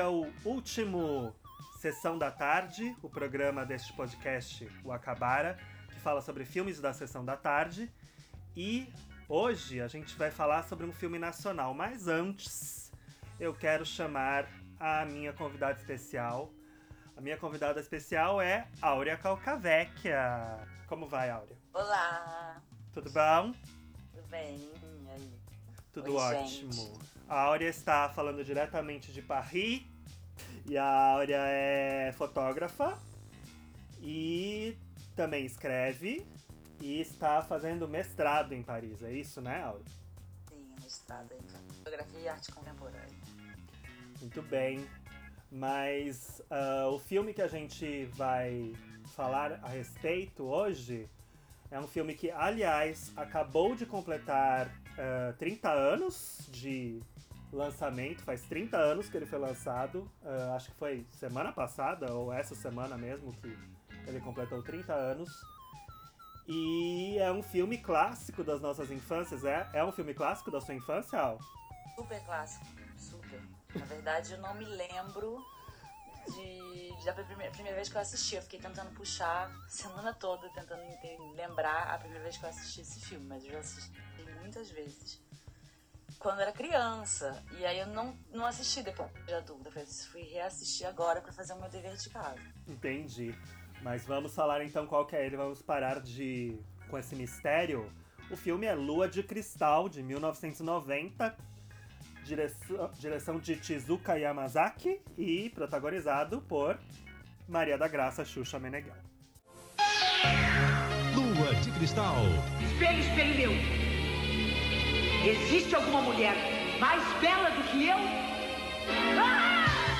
é o último Sessão da Tarde, o programa deste podcast, o Acabara, que fala sobre filmes da Sessão da Tarde. E hoje a gente vai falar sobre um filme nacional, mas antes eu quero chamar a minha convidada especial. A minha convidada especial é Áurea Calcavecchia. Como vai, Áurea? Olá, Tudo bom? tudo bem? Aí? Tudo Oi, ótimo. gente. A Áurea está falando diretamente de Paris. E a Áurea é fotógrafa. E também escreve. E está fazendo mestrado em Paris. É isso, né, Áurea? Sim, mestrado em fotografia e arte contemporânea. Muito bem. Mas ah, o filme que a gente vai falar a respeito hoje é um filme que, aliás, acabou de completar ah, 30 anos de lançamento. Faz 30 anos que ele foi lançado. Ah, acho que foi semana passada, ou essa semana mesmo, que ele completou 30 anos. E é um filme clássico das nossas infâncias. É, é um filme clássico da sua infância, Al? Super clássico, super. Na verdade, eu não me lembro de, da primeira, primeira vez que eu assisti. Eu fiquei tentando puxar semana toda, tentando lembrar a primeira vez que eu assisti esse filme, mas eu já assisti muitas vezes. Quando eu era criança, e aí eu não, não assisti depois de adulta. Eu fui reassistir agora pra fazer o meu dever de casa. Entendi. Mas vamos falar então qual que é ele, vamos parar de com esse mistério. O filme é Lua de Cristal, de 1990, direção, direção de Chizuka Yamazaki e protagonizado por Maria da Graça Xuxa Meneghel. Lua de Cristal. Espelho, espelho meu. Existe alguma mulher mais bela do que eu?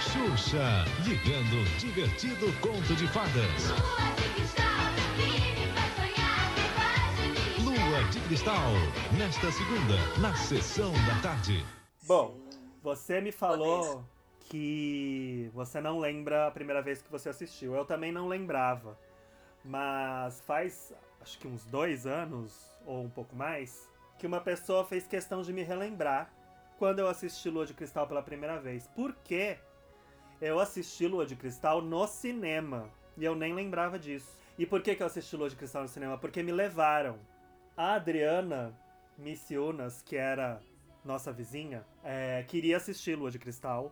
Xuxa, ligando um divertido conto de fadas. Lua de cristal que me faz sonhar, me faz feliz. Lua de Cristal, nesta segunda, na sessão da tarde. Bom, você me falou que você não lembra a primeira vez que você assistiu. Eu também não lembrava. Mas faz acho que uns dois anos, ou um pouco mais, que uma pessoa fez questão de me relembrar quando eu assisti Lua de Cristal pela primeira vez. Por quê? Eu assisti Lua de Cristal no cinema. E eu nem lembrava disso. E por que, que eu assisti Lua de Cristal no cinema? Porque me levaram. A Adriana Missiunas, que era nossa vizinha, é, queria assistir Lua de Cristal.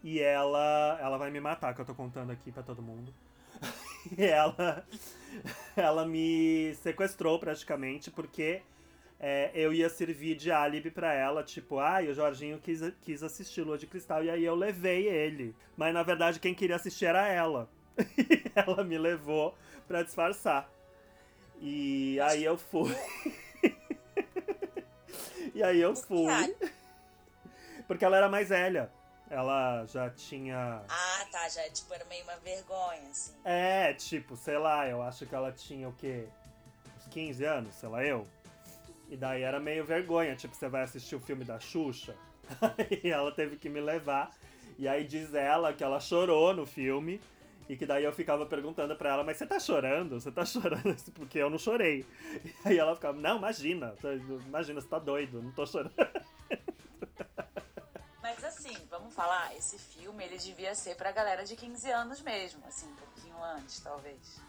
E ela, ela vai me matar, que eu tô contando aqui pra todo mundo. e ela, ela me sequestrou praticamente, porque é, eu ia servir de álibi pra ela, tipo, ah, o Jorginho quis, quis assistir Lua de Cristal, e aí eu levei ele. Mas na verdade quem queria assistir era ela. E ela me levou pra disfarçar. E aí eu fui. e aí eu fui. Porque ela era mais velha. Ela já tinha. Ah, tá, já tipo, era meio uma vergonha, assim. É, tipo, sei lá, eu acho que ela tinha o quê? Uns 15 anos, sei lá, eu. E daí era meio vergonha, tipo, você vai assistir o filme da Xuxa. Aí ela teve que me levar. E aí diz ela que ela chorou no filme. E que daí eu ficava perguntando pra ela, mas você tá chorando? Você tá chorando? Porque eu não chorei. E aí ela ficava, não, imagina, imagina, você tá doido, não tô chorando. Mas assim, vamos falar, esse filme ele devia ser pra galera de 15 anos mesmo, assim, um pouquinho antes, talvez.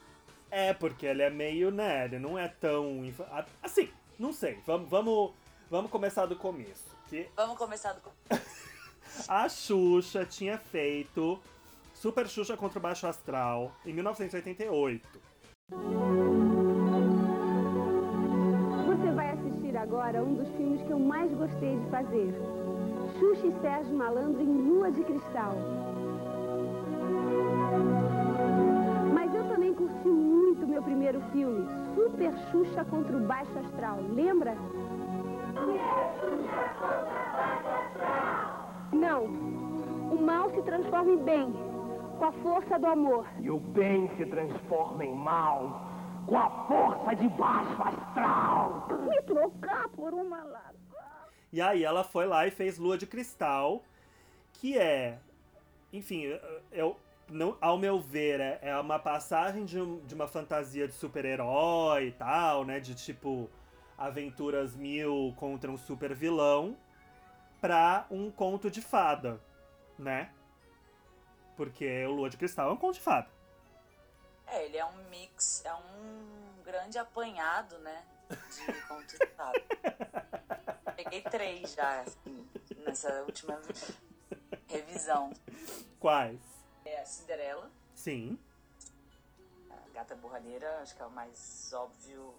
É, porque ele é meio, né, ele não é tão... Assim, não sei, vamos, vamos, vamos começar do começo. Que Vamos começar do. a Xuxa tinha feito Super Xuxa contra o Baixo Astral em 1988. Você vai assistir agora um dos filmes que eu mais gostei de fazer. Xuxa e Sérgio Malandro em Lua de Cristal. Primeiro filme, Super Xuxa contra o Baixo Astral. Lembra? Não. O mal se transforma em bem, com a força do amor. E o bem se transforma em mal com a força de baixo astral. Me trocar por uma lagoa. E aí ela foi lá e fez Lua de Cristal, que é, enfim, eu, não, ao meu ver, é, é uma passagem de, um- de uma fantasia de super-herói e tal, né? De tipo aventuras mil contra um super vilão, pra um conto de fada, né? Porque o Lua de Cristal é um conto de fada. É, ele é um mix, é um grande apanhado, né? De contos de fada. Peguei três já, assim, nessa última revisão. Quais? É a Cinderela, Sim. a Gata Borralheira, acho que é o mais óbvio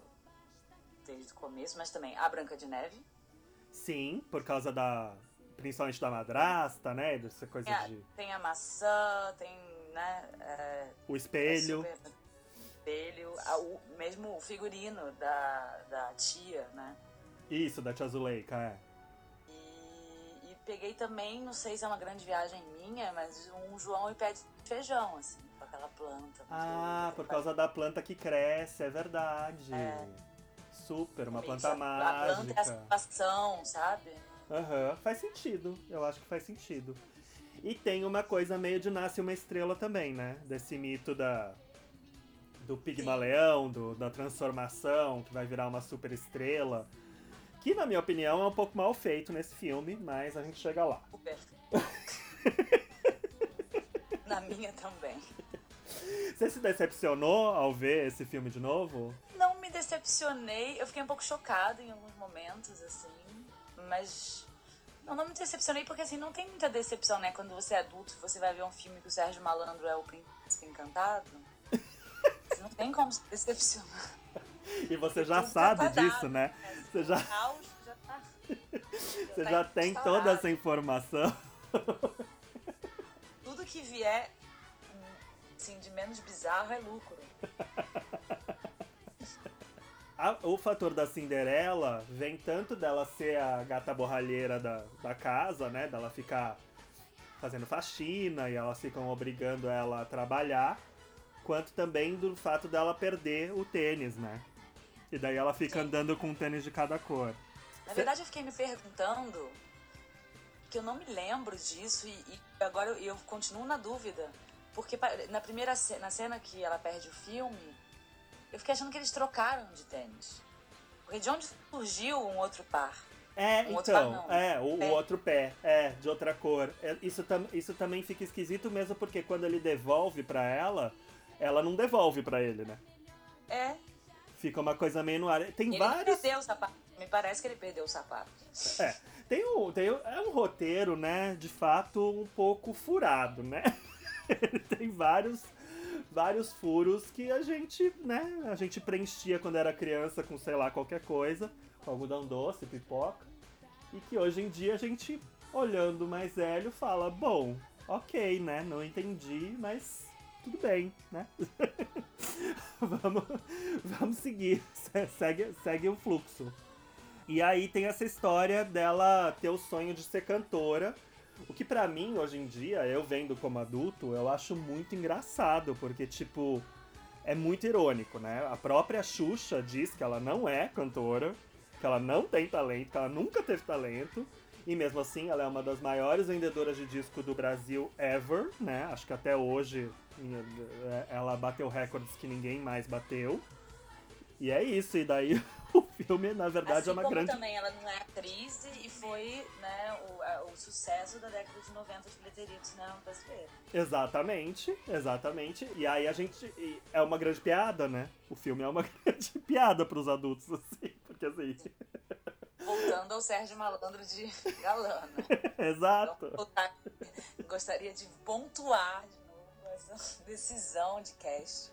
desde o começo, mas também a Branca de Neve. Sim, por causa da. Principalmente da madrasta, né? Dessa coisa Tem a, de. tem a maçã, tem, né? é, O espelho. é super- espelho, a- o, mesmo o figurino da, da tia, né? Isso, da Tia Zuleika, é. Peguei também, não sei se é uma grande viagem minha, mas um João e pé de feijão, assim, com aquela planta. Ah, por porque causa da planta que cresce, é verdade. É. Super, uma planta A planta é a mágica. situação, sabe? Aham, faz sentido. Eu acho que faz sentido. E tem uma coisa meio de nasce uma estrela também, né? Desse mito da do Pigmaleão, do, da transformação, que vai virar uma super estrela. Que, na minha opinião, é um pouco mal feito nesse filme, mas a gente chega lá. Na minha também. Você se decepcionou ao ver esse filme de novo? Não me decepcionei, eu fiquei um pouco chocada em alguns momentos, assim, mas. Não, não me decepcionei porque assim, não tem muita decepção, né? Quando você é adulto e você vai ver um filme que o Sérgio Malandro é o príncipe encantado. Você não tem como se decepcionar. E você já Tudo sabe tá dado, disso, né? Você já, já tá. você tá já tem toda essa informação. Tudo que vier assim, de menos bizarro é lucro. A- o fator da Cinderela vem tanto dela ser a gata borralheira da, da casa, né? Dela ficar fazendo faxina e elas ficam obrigando ela a trabalhar, quanto também do fato dela perder o tênis, né? E daí ela fica Sim. andando com um tênis de cada cor. Na verdade, eu fiquei me perguntando que eu não me lembro disso e, e agora eu, eu continuo na dúvida. Porque na primeira na cena que ela perde o filme, eu fiquei achando que eles trocaram de tênis. Porque de onde surgiu um outro par? É, Um então, par é, o, o pé. outro pé, é, de outra cor. É, Isso, tam, isso também fica esquisito mesmo porque quando ele devolve pra ela, ela não devolve pra ele, né? É, Fica uma coisa meio no ar. Tem ele vários. perdeu o sapato. Me parece que ele perdeu o sapato. É, tem um, tem um, é um roteiro, né, de fato, um pouco furado, né? Ele tem vários, vários furos que a gente, né, a gente preenchia quando era criança com, sei lá, qualquer coisa, com algodão doce, pipoca, e que hoje em dia a gente, olhando mais velho, fala, bom, ok, né, não entendi, mas tudo bem, né? vamos, vamos seguir, Se- segue, segue o fluxo. E aí tem essa história dela ter o sonho de ser cantora. O que pra mim, hoje em dia, eu vendo como adulto, eu acho muito engraçado, porque, tipo, é muito irônico, né? A própria Xuxa diz que ela não é cantora, que ela não tem talento, que ela nunca teve talento. E mesmo assim, ela é uma das maiores vendedoras de disco do Brasil ever, né? Acho que até hoje em- ela bateu recordes que ninguém mais bateu. E é isso, e daí o filme, na verdade, assim é uma como grande. também ela não é atriz e foi né, o, o sucesso da década de 90 de bilheteria do cinema brasileiro. Exatamente, exatamente. E aí a gente. É uma grande piada, né? O filme é uma grande piada pros adultos, assim. Porque assim. Voltando ao Sérgio Malandro de galã, né? Exato. Então, gostaria de pontuar de novo essa decisão de cast.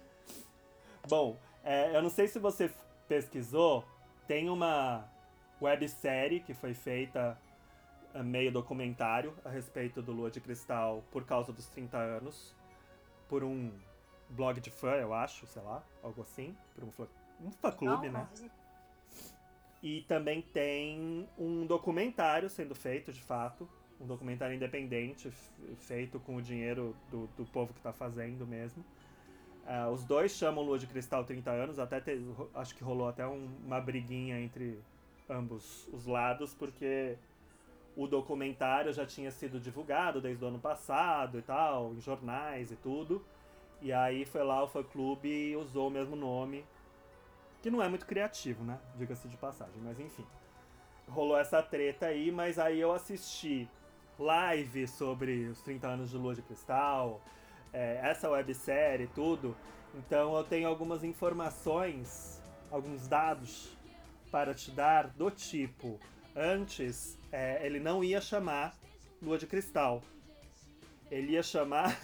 Bom, é, eu não sei se você pesquisou, tem uma websérie que foi feita é, meio documentário a respeito do Lua de Cristal por causa dos 30 anos, por um blog de fã, eu acho, sei lá, algo assim, por um fã, um fã clube, Não, né? não, E também tem um documentário sendo feito, de fato. Um documentário independente, feito com o dinheiro do, do povo que tá fazendo mesmo. Ah, os dois chamam Lua de Cristal 30 anos, até te- acho que rolou até um- uma briguinha entre ambos os lados, porque o documentário já tinha sido divulgado desde o ano passado e tal, em jornais e tudo. E aí foi lá o fã clube e usou o mesmo nome que não é muito criativo, né? Diga-se de passagem, mas enfim. rolou essa treta aí, mas aí eu assisti live sobre os 30 anos de Lua de Cristal, é, essa websérie e tudo. Então eu tenho algumas informações, alguns dados para te dar do tipo. Antes, é, ele não ia chamar Lua de Cristal. Ele ia chamar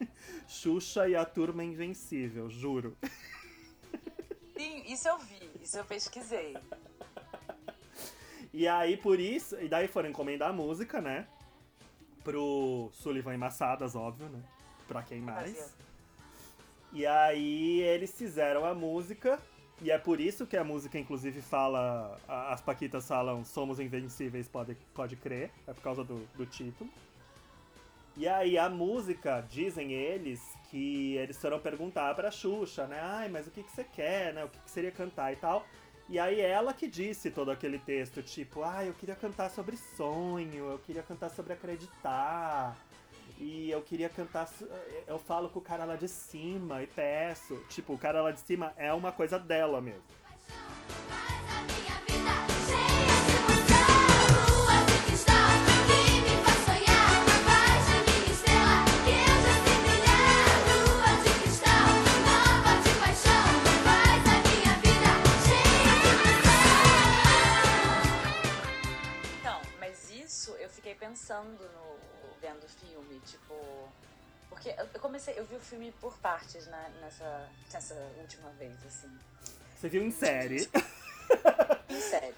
Xuxa e a Turma Invencível, juro. Sim, isso eu vi, isso eu pesquisei. E aí, por isso, e daí foram encomendar a música, né? Pro Sullivan e Massadas, óbvio, né? Pra quem mais. Fazia. E aí eles fizeram a música, e é por isso que a música, inclusive, fala. As Paquitas falam Somos Invencíveis, pode, pode crer. É por causa do, do título. E aí a música, dizem eles, que eles foram perguntar pra Xuxa, né? Ai, mas o que, que você quer, né? O que, que seria cantar e tal. E aí ela que disse todo aquele texto, tipo, ah, eu queria cantar sobre sonho, eu queria cantar sobre acreditar. E eu queria cantar. Eu falo com o cara lá de cima e peço. Tipo, o cara lá de cima é uma coisa dela mesmo. Pensando no vendo o filme, tipo, porque eu comecei, eu vi o filme por partes né, nessa nessa última vez assim. Você viu em série. Em sério.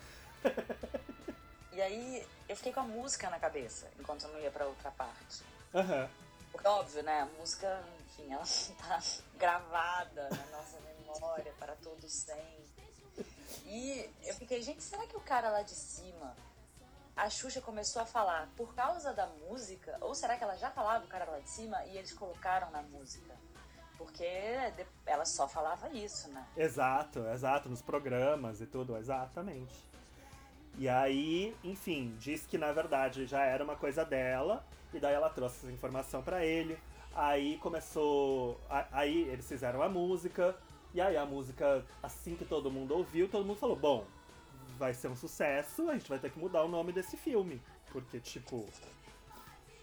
E aí eu fiquei com a música na cabeça enquanto eu não ia pra outra parte. Aham. Porque, óbvio, né? A música, enfim, ela tá gravada na nossa memória para todos sempre. E eu fiquei, gente, será que o cara lá de cima, a Xuxa começou a falar por causa da música? Ou será que ela já falava o cara lá de cima e eles colocaram na música? Porque ela só falava isso, né? Exato, exato, nos programas e tudo, exatamente. E aí, enfim, diz que na verdade já era uma coisa dela, e daí ela trouxe essa informação pra ele. Aí começou. Aí eles fizeram a música, e aí a música, assim que todo mundo ouviu, todo mundo falou: bom, vai ser um sucesso, a gente vai ter que mudar o nome desse filme. Porque, tipo,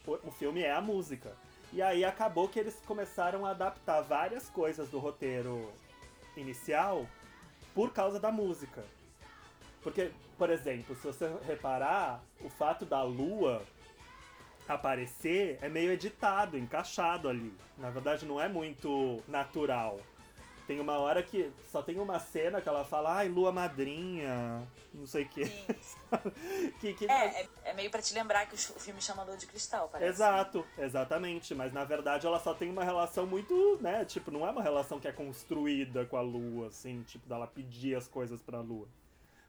o, filme é a música. E aí acabou que eles começaram a adaptar várias coisas do roteiro inicial por causa da música. Porque, por exemplo, se você reparar, o fato da lua aparecer é meio editado, encaixado ali. Na verdade, não é muito natural. Tem uma hora que só tem uma cena que ela fala, ai, lua madrinha, não sei o quê. que, que É, é, é meio pra te lembrar que o filme chama Lua de Cristal, parece. Exato, exatamente. Mas na verdade ela só tem uma relação muito, né? Tipo, não é uma relação que é construída com a lua, assim, tipo, dela pedir as coisas pra lua.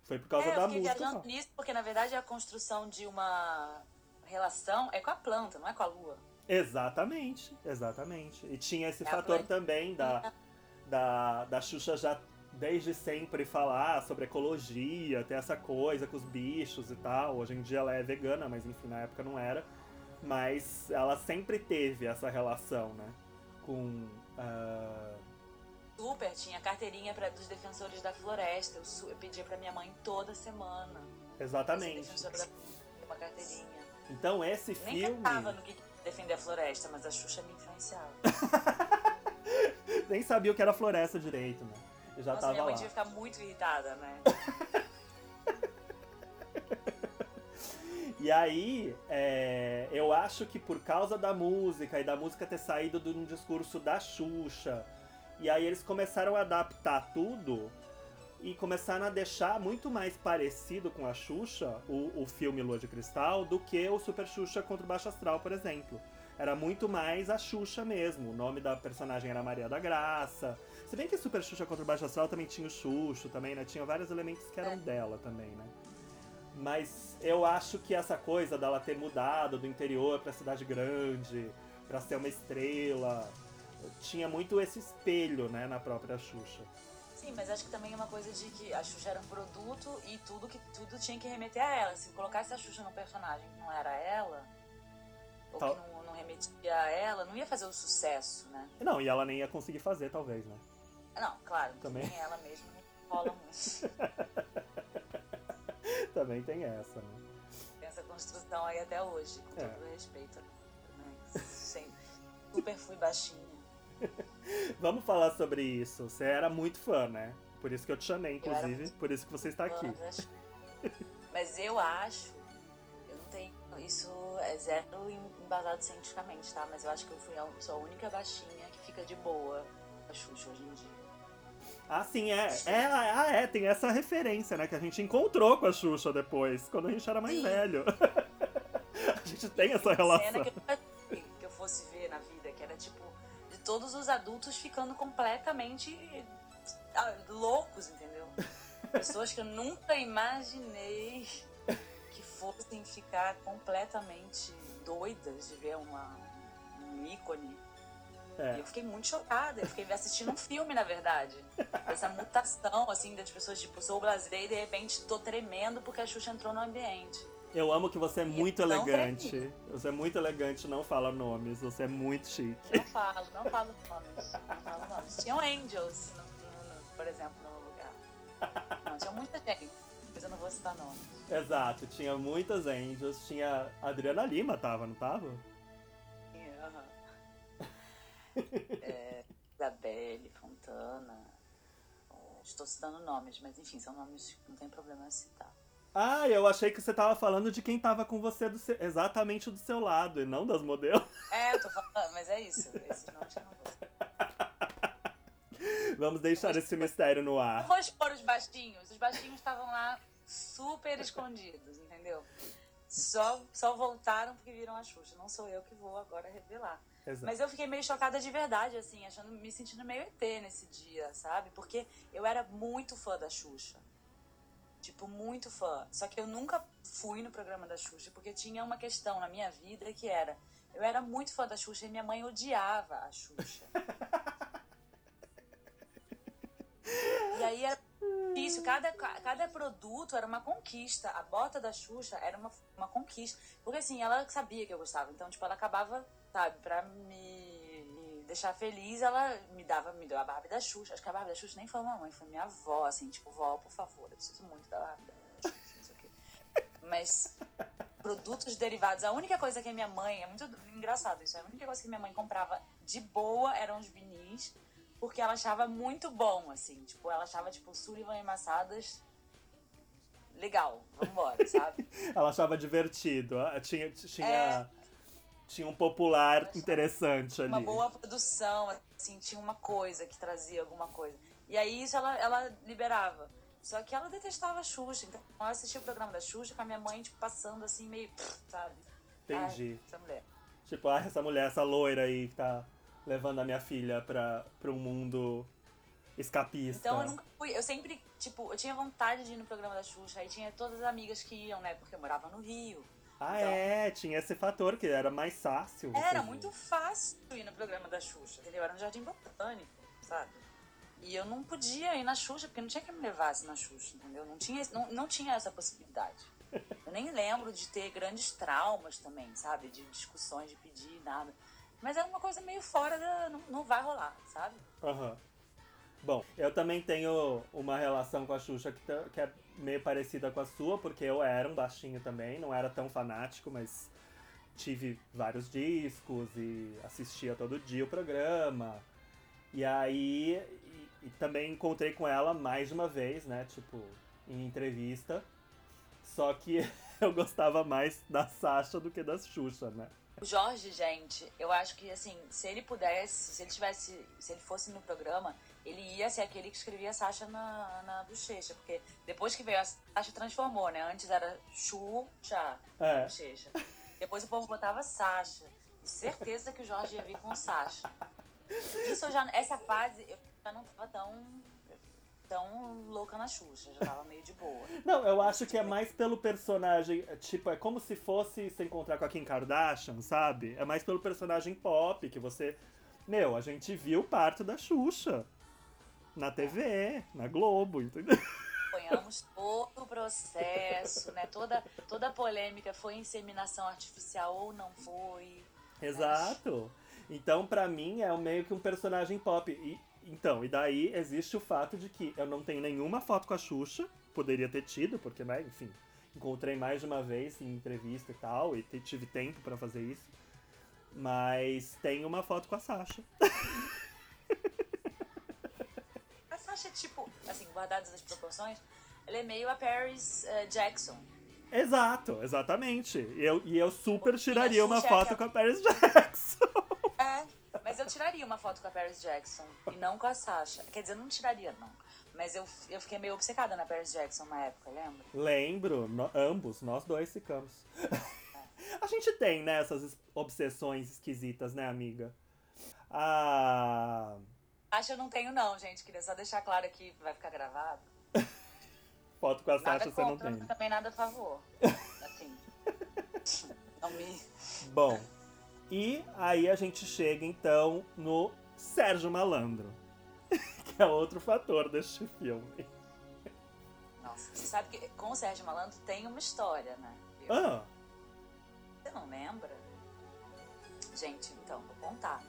Foi por causa É, eu da música. só. nisso porque, na verdade, a construção de uma relação é com a planta, não é com a lua. Exatamente, exatamente. E tinha esse É fator também da, da, da Xuxa já desde sempre falar sobre ecologia, ter essa coisa com os bichos e tal. Hoje em dia ela é vegana, mas enfim, na época não era. Mas ela sempre teve essa relação, né? Com. ah, Super, tinha carteirinha pra, dos defensores da floresta. Eu, eu pedia pra minha mãe toda semana. Exatamente. da uma carteirinha. Então esse Nem filme. pensava no que que defender a floresta, mas a Xuxa me influenciava. Nem sabia o que era floresta direito, né? Eu já Nossa, tava minha mãe lá. devia ficar muito irritada, né? E aí, é, eu acho que por causa da música e da música ter saído de um discurso da Xuxa, e aí eles começaram a adaptar tudo e começaram a deixar muito mais parecido com a Xuxa, o, o filme Lua de Cristal, do que o Super Xuxa contra o Baixo Astral, por exemplo. Era muito mais a Xuxa mesmo. O nome da personagem era Maria da Graça. Se bem que Super Xuxa contra o Baixo Astral também tinha o Xuxo, também, né? Tinha vários elementos que eram É. dela também, né? Mas eu acho que essa coisa dela ter mudado do interior pra cidade grande, pra ser uma estrela, tinha muito esse espelho, né, na própria Xuxa. Sim, mas acho que também é uma coisa de que a Xuxa era um produto e tudo, que, tudo tinha que remeter a ela. Se colocasse a Xuxa num personagem que não era ela, ou Tal- que não, não remetia a ela, não ia fazer o sucesso, né? Não, e ela nem ia conseguir fazer, talvez, né? Não, claro, Também. ela mesma não rola muito. Também tem essa, né? Tem essa construção aí até hoje, com É. todo respeito. Mas sempre, super fui baixinha. Vamos falar sobre isso. Você era muito fã, né? Por isso que eu te chamei, inclusive. Por isso que você está aqui. Mas eu acho, eu não tenho. Isso é zero embasado cientificamente, tá? Mas eu acho que eu fui a, sou a única baixinha que fica de boa a Xuxa hoje em dia. Ah, sim, é. é. Ah, é. Tem essa referência, né? Que a gente encontrou com a Xuxa depois, quando a gente era mais Sim. velho. a gente tem essa relação. que eu que eu fosse ver na vida, que era tipo, de todos os adultos ficando completamente ah, loucos, entendeu? Pessoas que eu nunca imaginei fossem ficar completamente doidas de ver uma, um ícone. E É. eu fiquei muito chocada. Eu fiquei assistindo um filme, na verdade. Essa mutação, assim, das pessoas, tipo, sou brasileira e de repente tô tremendo porque a Xuxa entrou no ambiente. Eu amo que você é muito não elegante. Você é muito elegante, não fala nomes. Você é muito chique. Não falo, não falo nomes. Não falo nomes. Tinham angels, no- no- no- por exemplo, no lugar. Não, tinha muita gente, eu não vou citar nomes. Exato, tinha muitas angels. Tinha. A Adriana Lima tava, não tava? Aham. É, Isabelle, Fontana. Estou citando nomes, mas enfim, são nomes que não tem problema citar. Ah, eu achei que você tava falando de quem tava com você do seu- exatamente do seu lado, e não das modelos. É, eu tô falando, mas é isso. Esse nome que eu não vou citar. Vamos deixar esse mistério no ar. vou expor os baixinhos. Os baixinhos estavam lá super escondidos, entendeu? Só, só voltaram porque viram a Xuxa. Não sou eu que vou agora revelar. Exato. Mas eu fiquei meio chocada de verdade, assim, achando, me sentindo meio ET nesse dia, sabe? Porque eu era muito fã da Xuxa. Tipo, muito fã. Só que eu nunca fui no programa da Xuxa, porque tinha uma questão na minha vida que era. Eu era muito fã da Xuxa e minha mãe odiava a Xuxa. E aí era difícil, cada, cada produto era uma conquista. A bota da Xuxa era uma, uma conquista. Porque assim, ela sabia que eu gostava. Então, tipo, ela acabava, sabe, pra me, me deixar feliz, ela me dava, me deu a Barbie da Xuxa. Acho que a Barbie da Xuxa nem foi mamãe, foi minha avó, assim, tipo, vó, por favor, eu preciso muito da Barbie da Xuxa. Mas produtos derivados, a única coisa que minha mãe, é muito engraçado isso, a única coisa que minha mãe comprava de boa eram os vinis, porque ela achava muito bom, assim, tipo, ela achava, tipo, Sullivan e Massadas legal, vambora, sabe? Ela achava divertido. ah, Tinha, tinha, É. tinha um popular interessante ali. Uma boa produção, assim, tinha uma coisa que trazia alguma coisa. E aí isso ela, ela liberava. Só que ela detestava a Xuxa, então eu assistia o programa da Xuxa com a minha mãe, tipo, passando assim, meio, sabe? Entendi. Ai, essa mulher. Tipo, ah, essa mulher, essa loira aí que tá levando a minha filha pra um mundo escapista. Então eu nunca fui, eu sempre, tipo, eu tinha vontade de ir no programa da Xuxa, aí tinha todas as amigas que iam, né, porque eu morava no Rio. Ah, Então- é, tinha esse fator que era mais fácil. Era muito fácil ir no programa da Xuxa, entendeu? Era no Jardim Botânico, sabe? E eu não podia ir na Xuxa, porque não tinha quem me levasse na Xuxa, entendeu? Não tinha, não, não tinha essa possibilidade. Eu nem lembro de ter grandes traumas também, sabe? De discussões, de pedir, nada. Mas era uma coisa meio fora da. Não, não vai rolar, sabe? Aham. Bom, eu também tenho uma relação com a Xuxa que, tá- que é meio parecida com a sua, porque eu era um baixinho também, não era tão fanático, mas tive vários discos e assistia todo dia o programa. E aí e, e também encontrei com ela mais de uma vez, né? Tipo, em entrevista. Só que eu gostava mais da Sasha do que da Xuxa, né? O Jorge, gente, eu acho que assim, se ele pudesse, se ele tivesse, se ele fosse no programa, ele ia ser aquele que escrevia Sasha na, na bochecha, porque depois que veio a Sasha transformou, né? Antes era Xuxa É. bochecha. Depois o povo botava Sasha. E certeza que o Jorge ia vir com Sasha. Isso já, essa fase eu já não tava tão tão louca na Xuxa, já tava meio de boa. Não, eu acho que é mais pelo personagem. é, Tipo, é como se fosse se encontrar com a Kim Kardashian, sabe? É mais pelo personagem pop que você. Meu, a gente viu parte da Xuxa. Na TV, na Globo, entendeu? acompanhamos todo o processo, né? Toda, toda a polêmica foi inseminação artificial ou não foi. Exato. Então, pra mim, é meio que um personagem pop. E, então, e daí existe o fato de que eu não tenho nenhuma foto com a Xuxa. poderia ter tido, porque, né, enfim, encontrei mais de uma vez em entrevista e tal, e tive tempo pra fazer isso. Mas tem uma foto com a Sasha. A Sasha é tipo, assim, guardadas as proporções, ela é meio a Paris eh, Jackson. Exato, exatamente. E eu, e eu super Porque tiraria a uma Xuxa é foto aquela- com a Paris Jackson. É, mas eu tiraria uma foto com a Paris Jackson e não com a Sasha. Quer dizer, eu não tiraria, não. Mas eu, eu fiquei meio obcecada na Paris Jackson na época, lembra? Lembro, no- ambos, nós dois ficamos. a gente tem, né, essas es- obsessões esquisitas, né, amiga? Ah. Sasha eu não tenho, não, gente. Queria só deixar claro aqui, vai ficar gravado. Foto com a Nada Sasha você não tem. também nada a favor. Assim, não me... Bom, e aí a gente chega então no Sérgio Malandro, que é outro fator deste filme. Nossa, você sabe que com o Sérgio Malandro tem uma história, né? Eu- Ah, Você não lembra? Gente, então, vou contar.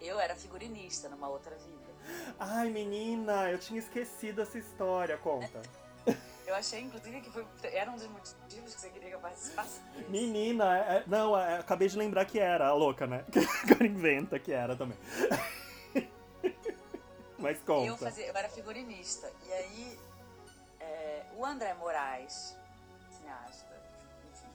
Eu era figurinista numa outra vida. ai menina, eu tinha esquecido essa história, conta. Eu achei, inclusive, que foi, era um dos motivos que você queria que eu participasse. Menina, é- é- não, é- acabei de lembrar que era, a louca, né? Que agora inventa que era também. Mas conta. Eu, fazia, eu era figurinista. E aí, é, o André Moraes, cineasta, enfim,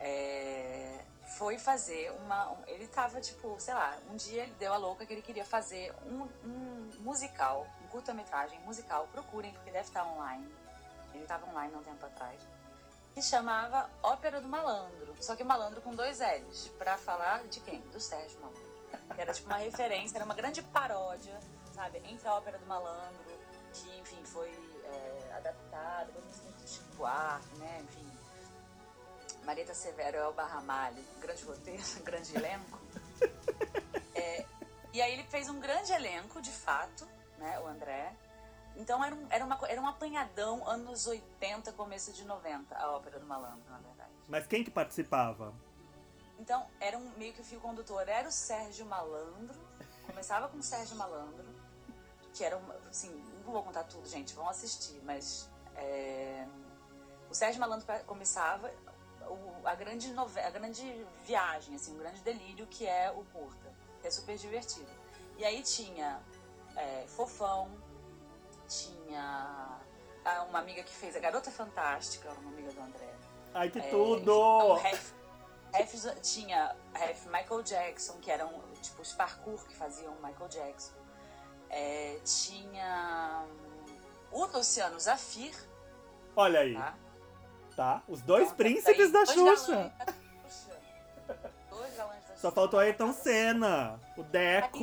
é, foi fazer uma. um- ele tava, tipo, sei lá, um dia ele deu a louca que ele queria fazer um, um musical, um curta-metragem musical. Procurem, porque deve estar online. Ele estava online há um tempo atrás. Que chamava Ópera do Malandro. Só que Malandro com dois L's. Pra falar de quem? Do Sérgio Malandro. Que era tipo uma referência, era uma grande paródia, sabe? Entre a Ópera do Malandro, que, enfim, foi é, adaptada pelo Instituto Chico Buarque, né? Enfim. Marieta Severo é o Barramalho, grande roteiro, grande elenco. É, e aí ele fez um grande elenco, de fato, né? O André. Então era um, era, uma, era um apanhadão anos 80, começo de 90, a Ópera do Malandro, na verdade. Mas quem que participava? Então, era um, meio que o fio condutor era o Sérgio Malandro. Começava com o Sérgio Malandro, que era um. Assim, não vou contar tudo, gente, vão assistir, mas. é, o Sérgio Malandro começava o- a, grande nove, a grande viagem, assim, um grande delírio que é o curta, que é super divertido. E aí tinha é, Fofão, tinha ah, uma amiga que fez a Garota Fantástica, uma amiga do André. Ai, que É, tudo! então, Ref, Ref tinha Ref Michael Jackson, que eram tipo os parkour que faziam Michael Jackson. É, tinha hum, o Luciano Zafir, Olha aí, tá? tá? Os dois Então, príncipes daí, da dois Xuxa. galãs da Xuxa. Dois galãs da Só faltou Ayrton Senna, o Deco.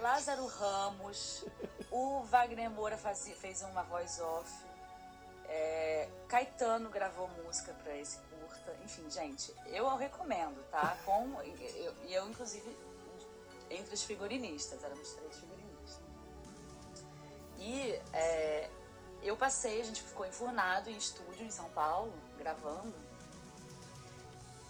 Lázaro Ramos, o Wagner Moura fez uma voz off. é, Caetano gravou música pra esse curta. Enfim, gente, eu recomendo, tá? Com, e eu, eu, inclusive, entre os figurinistas, éramos três figurinistas. E é, eu passei, a gente ficou enfurnado em estúdio em São Paulo, gravando.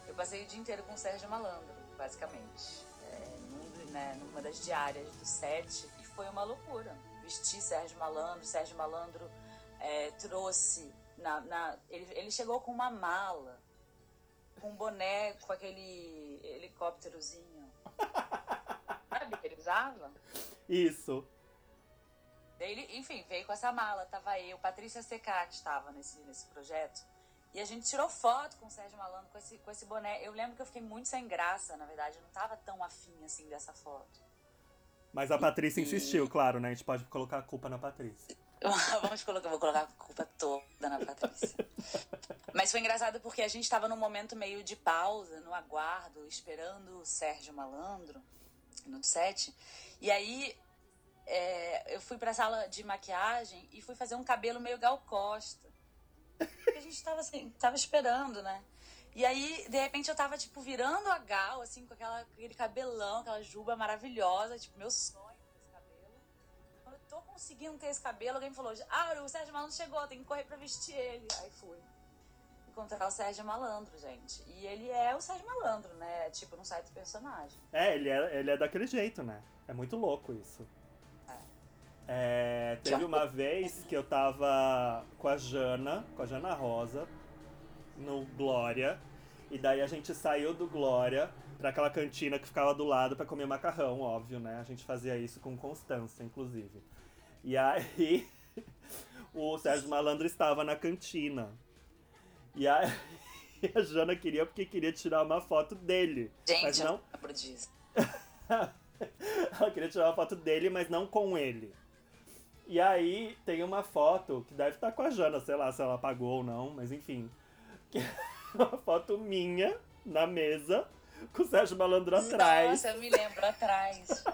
Eu passei o dia inteiro com o Sérgio Malandro, basicamente. É, num- né, numa das diárias do set. E foi uma loucura. Vesti Sérgio Malandro, Sérgio Malandro é, trouxe. Na, na- ele, ele chegou com uma mala, com um boné, com aquele helicópterozinho. Sabe que ele usava? Isso. Ele, enfim, veio com essa mala, tava eu, Patrícia Secati estava nesse, nesse projeto. E a gente tirou foto com o Sérgio Malandro com esse, com esse boné. Eu lembro que eu fiquei muito sem graça, na verdade. Eu não tava tão afim assim dessa foto. Mas a Patrícia insistiu, claro, né? A gente pode colocar a culpa na Patrícia. Vamos colocar, vou colocar a culpa toda na Patrícia. Mas foi engraçado porque a gente tava num momento meio de pausa, no aguardo, esperando o Sérgio Malandro no set. E aí é, eu fui pra sala de maquiagem e fui fazer um cabelo meio Gal Costa. Porque a gente tava assim, tava esperando, né? E aí, de repente, eu tava, tipo, virando a Gal, assim, com aquela, aquele cabelão, aquela juba maravilhosa, tipo, meu sonho esse cabelo. Quando eu tô conseguindo ter esse cabelo, alguém me falou, ah, o Sérgio Malandro chegou, tem que correr pra vestir ele. Aí fui. Encontrar o Sérgio Malandro, gente. E ele é o Sérgio Malandro, né? Tipo, não sai do personagem. É, ele é, ele é daquele jeito, né? É muito louco isso. É, teve uma vez que eu tava com a Jana, com a Jana Rosa, no Glória. E daí a gente saiu do Glória pra aquela cantina que ficava do lado pra comer macarrão, óbvio, né? A gente fazia isso com constância, inclusive. E aí o Sérgio Malandro estava na cantina. E aí a Jana queria porque queria tirar uma foto dele. Gente, mas eu não lembro disso. ela queria tirar uma foto dele, mas não com ele. E aí tem uma foto que deve estar com a Jana, sei lá se ela apagou ou não, mas enfim. Que é uma foto minha na mesa, com o Sérgio Malandro atrás. Nossa, eu me lembro atrás.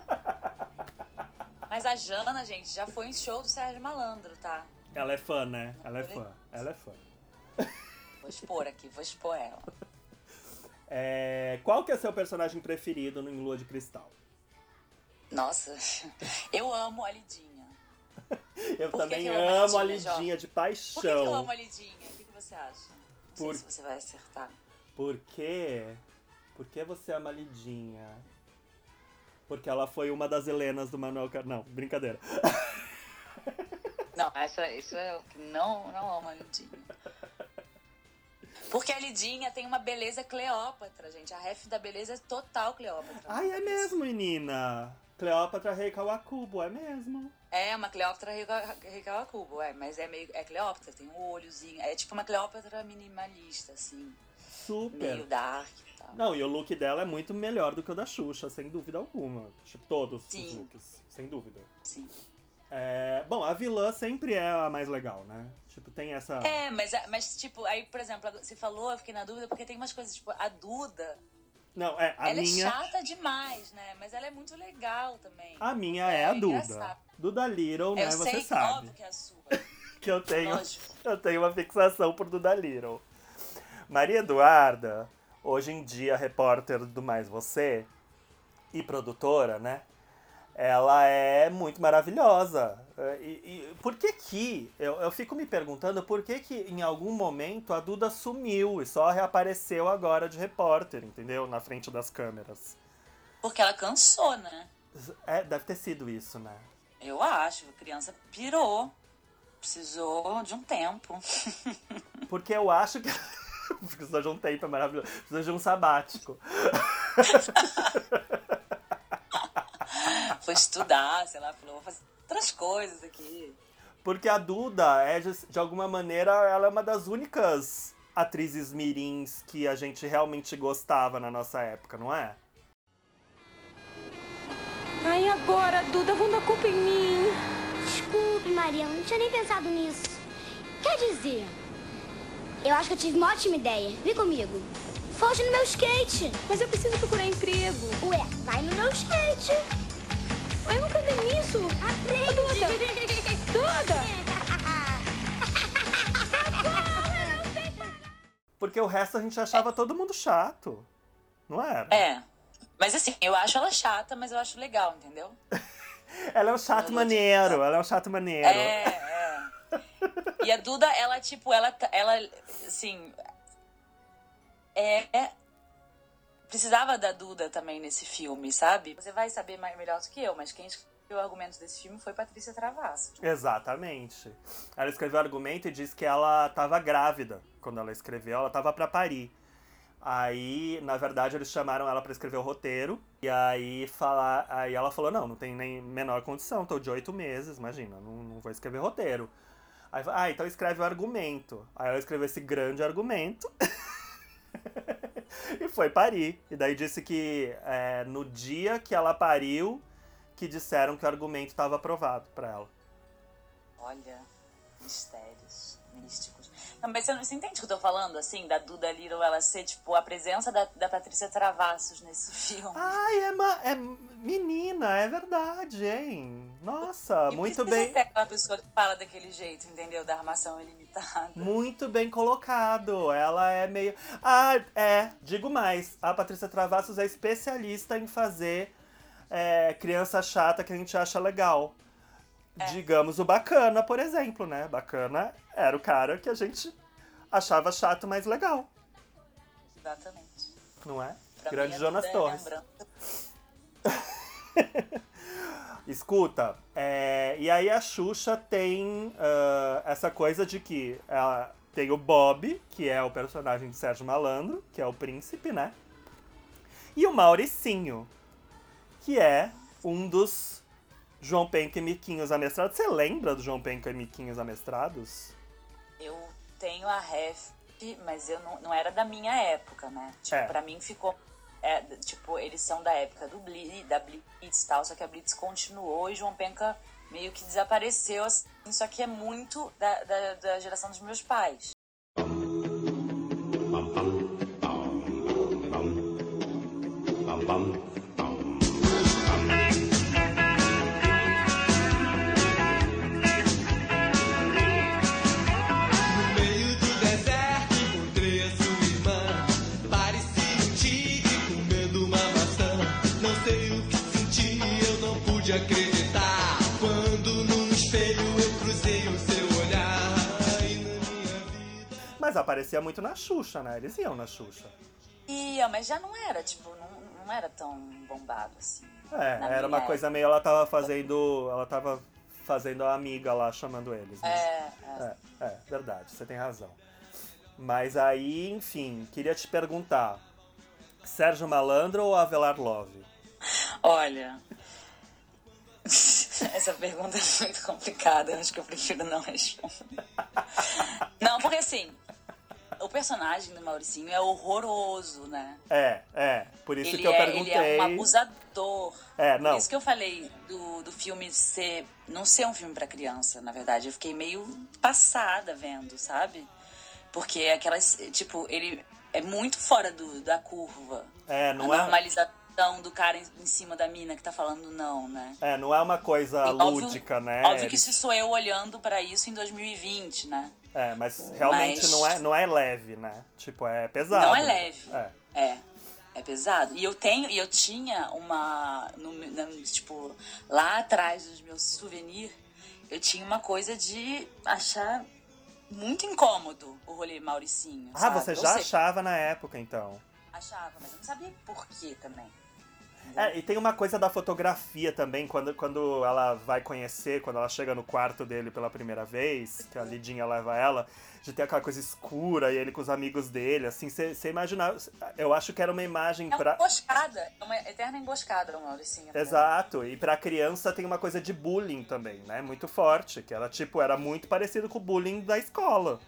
Mas a Jana, gente, já foi em show do Sérgio Malandro, tá? Ela é fã, né? Ela é fã. Ela é fã. Vou expor aqui, vou expor ela. É, Qual que é seu personagem preferido no Em Lua de Cristal? Nossa, eu amo a Lidinha. Eu Por que também que eu amo a amo a Lidinha? Lidinha de Por que, que eu paixão. amo a Lidinha? O que, que você acha? Não Por- sei se você vai acertar. Por quê? Por que você ama a Lidinha? Porque ela foi uma das Helenas do Manuel Car... Não, brincadeira. Não, essa, isso é o que não, não amo a Lidinha. Porque a Lidinha tem uma beleza Cleópatra, gente. A ref da beleza é total Cleópatra. Ai, é mesmo, menina. Cleópatra Rei Kawakubo, é mesmo. É uma Cleópatra Ricawacubo, é, mas é meio. É Cleópatra, tem um olhozinho. É tipo uma Cleópatra minimalista, assim. Meio Super. dark e tal. Não, e o look dela é muito melhor do que o da Xuxa, sem dúvida alguma. Tipo, todos os Sim. looks, sem dúvida. Sim. É, bom, a vilã sempre é a mais legal, né? Tipo, tem essa. É, mas, mas tipo, aí, por exemplo, você falou, eu fiquei na dúvida, porque tem umas coisas, tipo, a Duda, Não, é, a ela minha. é chata demais, né? Mas ela é muito legal também. A minha é, a Duda. engraçado. Duda Little, né? eu Você sei, sabe. óbvio que é a sua. que eu tenho, Lógico. eu tenho uma fixação por Duda Little. Maria Eduarda, hoje em dia repórter do Mais Você e produtora, né? Ela é muito maravilhosa. É, E, e por que que, eu, eu fico me perguntando por que que em algum momento a Duda sumiu e só reapareceu agora de repórter, entendeu? Na frente das câmeras. Porque ela cansou, né? É, deve ter sido isso, né? Eu acho, a criança pirou. Precisou de um tempo. Porque eu acho que. Precisa de um tempo, é maravilhoso. Precisa de um sabático. Foi estudar, sei lá, falou, vou fazer outras coisas aqui. Porque a Duda é, de, alguma maneira, ela é uma das únicas atrizes mirins que a gente realmente gostava na nossa época, não é? Ai, agora, Duda, vão dar culpa em mim. Desculpe, Maria, não tinha nem pensado nisso. Quer dizer, eu acho que eu tive uma ótima ideia. Vem comigo. Foge no meu skate. Mas eu preciso procurar emprego. Ué, vai no meu skate. Ai, eu nunca dei nisso. Aprende. Duda! Porque o resto a gente achava todo mundo chato. Não era? É. Mas assim, eu acho ela chata, mas eu acho legal, entendeu? Ela é um chato Não, maneiro, ela é um chato maneiro. É, é. E a Duda, ela, tipo, ela, ela assim. É. Precisava da Duda também nesse filme, sabe? Você vai saber mais, melhor do que eu, mas quem escreveu o argumento desse filme foi Patrícia Travasso. Exatamente. Ela escreveu o argumento e disse que ela estava grávida quando ela escreveu, ela estava para parir. Aí, na verdade, eles chamaram ela para escrever o roteiro. E aí, falar, aí ela falou: Não, não tem nem menor condição, tô de oito meses, imagina, não, não vou escrever roteiro. Aí, ah, então escreve o argumento. Aí ela escreveu esse grande argumento. e foi parir. E daí disse que é, no dia que ela pariu, que disseram que o argumento estava aprovado para ela. Olha, mistérios místicos. Não, mas você, você entende o que eu tô falando, assim, da Duda Little ela ser, tipo, a presença da, da Patrícia Travassos nesse filme? Ai, é, ma- é menina, é verdade, hein? Nossa, E muito bem, ter aquela pessoa que fala daquele jeito, entendeu? Da armação ilimitada. muito bem colocado. Ela é meio. Ah, é, digo mais. A Patrícia Travassos é especialista em fazer é, criança chata que a gente acha legal. É. Digamos o Bacana, por exemplo, né? Bacana era o cara que a gente achava chato, mas legal, Exatamente. não é? Pra Grande a Jonas é Torres. Escuta, é, e aí a Xuxa tem ah, essa coisa de que ela tem o Bob, que é o personagem de Sérgio Malandro, que é o príncipe, né? E o Mauricinho, que é um dos João Penca e Miquinhos amestrados. Você lembra do João Penca e Miquinhos amestrados? Eu tenho a ref, mas eu não, não era da minha época, né? Tipo, É. pra mim ficou. é, tipo, eles são da época do Blitz, da Blitz e tal, só que a Blitz continuou e João Penca meio que desapareceu, assim, só que é muito da, da, da geração dos meus pais. Mas aparecia muito na Xuxa, né? Eles iam na Xuxa. Ia, mas já não era, tipo, não, não era tão bombado assim. É, era uma coisa meio. Ela tava fazendo. Ela tava fazendo a amiga lá, chamando eles. né? É, é. É, é, verdade, você tem razão. Mas aí, enfim, queria te perguntar: Sérgio Malandro ou Avelar Love? Olha. Essa pergunta é muito complicada, eu acho que eu prefiro não responder. Não, porque assim, o personagem do Mauricinho é horroroso, né? É, é. Por isso Ele que eu é, perguntei. ele é um abusador. É, não. Por isso que eu falei do, do filme ser. não ser um filme pra criança, na verdade. Eu fiquei meio passada vendo, sabe? Porque é aquelas. Tipo, ele é muito fora do, da curva. É, a não é, normalização do cara em, em cima da mina que tá falando não, né? é, não é uma coisa E óbvio- lúdica, né? Óbvio que isso sou eu olhando pra isso em 2020, né? É, mas realmente Mas- Não, é, não é leve, né? Tipo, é pesado. Não é leve. É. É. É pesado. E eu tenho, e eu tinha uma. no- na- tipo, lá atrás dos meus souvenirs, eu tinha uma coisa de achar muito incômodo o rolê Mauricinho. Ah, sabe? você já achava na época, então. Achava, mas eu não sabia por quê também. É, e tem uma coisa da fotografia também, quando, quando ela vai conhecer, quando ela chega no quarto dele pela primeira vez, que a Lidinha leva ela, de ter aquela coisa escura e ele com os amigos dele, assim, você imaginar. Eu acho que era uma imagem É uma emboscada, é uma eterna emboscada Mauricinho. mim. Exato, e pra criança tem uma coisa de bullying também, né? Muito forte, que ela, tipo, era muito parecido com o bullying da escola.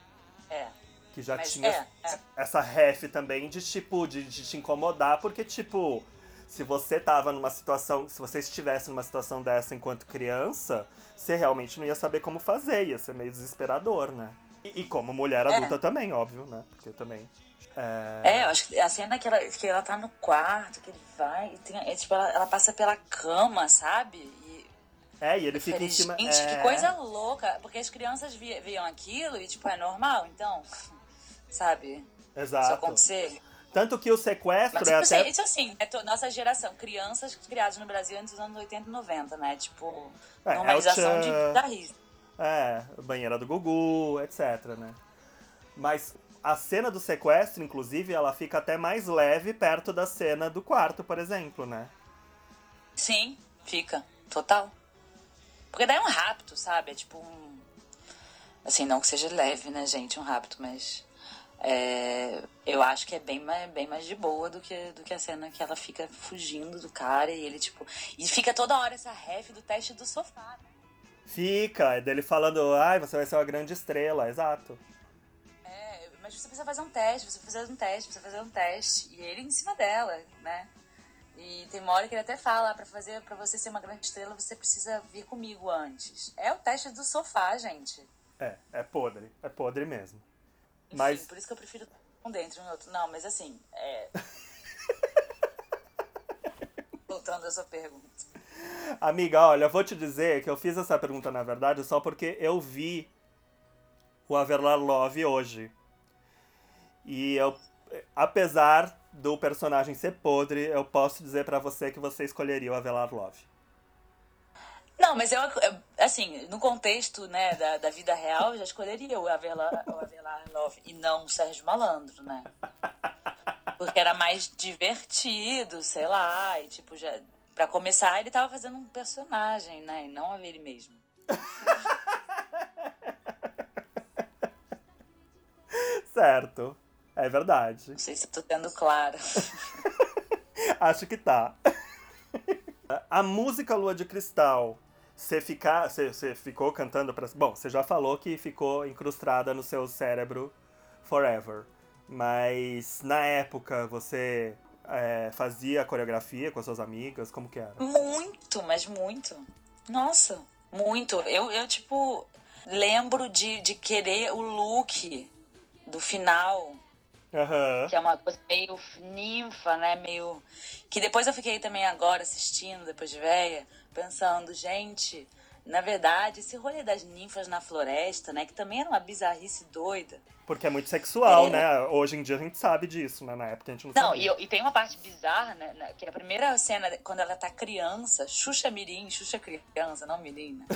É. Que já Mas tinha é, é. essa ref também de, tipo, de, de te incomodar, porque, tipo, se você tava numa situação, se você estivesse numa situação dessa enquanto criança, você realmente não ia saber como fazer, ia ser meio desesperador, né? E, e como mulher adulta também, óbvio, né? Porque também. É, É, eu acho que a cena que ela, que ela tá no quarto, que ele vai, e tem, é, tipo, ela, ela passa pela cama, sabe? E é, e ele fica em cima. gente, é, que coisa louca. Porque as crianças vi- viam aquilo e, tipo, é normal, então, sabe? Isso Exato. acontecer. Tanto que o sequestro Mas é tipo, até. assim, isso assim, é to- nossa geração, crianças criadas no Brasil antes dos anos 80 e 90, né? Tipo, É, normalização de El-chan. dar risco. É, banheira do Gugu, etc, né? Mas a cena do sequestro, inclusive, ela fica até mais leve perto da cena do quarto, por exemplo, né? Sim, fica. Total. Porque daí é um rapto, sabe? É tipo um. Assim, não que seja leve, né, gente, um rapto, mas. É, eu acho que é bem mais, bem mais de boa do que, do que a cena que ela fica fugindo do cara e ele, tipo. E fica toda hora essa ref do teste do sofá, né? Fica, é dele falando, ai, você vai ser uma grande estrela, exato. É, mas você precisa fazer um teste, você precisa fazer um teste, precisa fazer um teste. E ele em cima dela, né? E tem uma hora que ele até fala, pra fazer, para você ser uma grande estrela, você precisa vir comigo antes. É o teste do sofá, gente. É, é podre, é podre mesmo. Mas- por isso que eu prefiro um dentro e um outro. Não, mas assim, é. Voltando à sua pergunta. Amiga, olha, eu vou te dizer que eu fiz essa pergunta, na verdade, só porque eu vi o Avelar Love hoje. E eu, apesar do personagem ser podre, eu posso dizer pra você que você escolheria o Avelar Love. Não, mas eu, assim, no contexto, né, da, da vida real, eu já escolheria o Avelar, o Avelar Love e não o Sérgio Malandro, né? Porque era mais divertido, sei lá, e tipo, já Pra começar, ele tava fazendo um personagem, né? E não ele mesmo. Certo. É verdade. Não sei se eu tô sendo clara. Acho que tá. A música Lua de Cristal, você ficar, você, ficou cantando para, bom, você já falou que ficou incrustada no seu cérebro forever. Mas na época você é, fazia coreografia com as suas amigas, como que era? Muito, mas muito. Nossa, muito. Eu, eu tipo, lembro de, de querer o look do final, Aham. que é uma coisa meio ninfa, né? Meio. Que depois eu fiquei também agora assistindo, depois de véia, pensando, gente, na verdade, esse rolê das ninfas na floresta, né? Que também era uma bizarrice doida. Porque é muito sexual, É. né? Hoje em dia a gente sabe disso, né? Na época a gente não, Não, sabia. e, eu- e tem uma parte bizarra, né? Que a primeira cena, quando ela tá criança, Xuxa Mirim, Xuxa criança, não Mirim, né?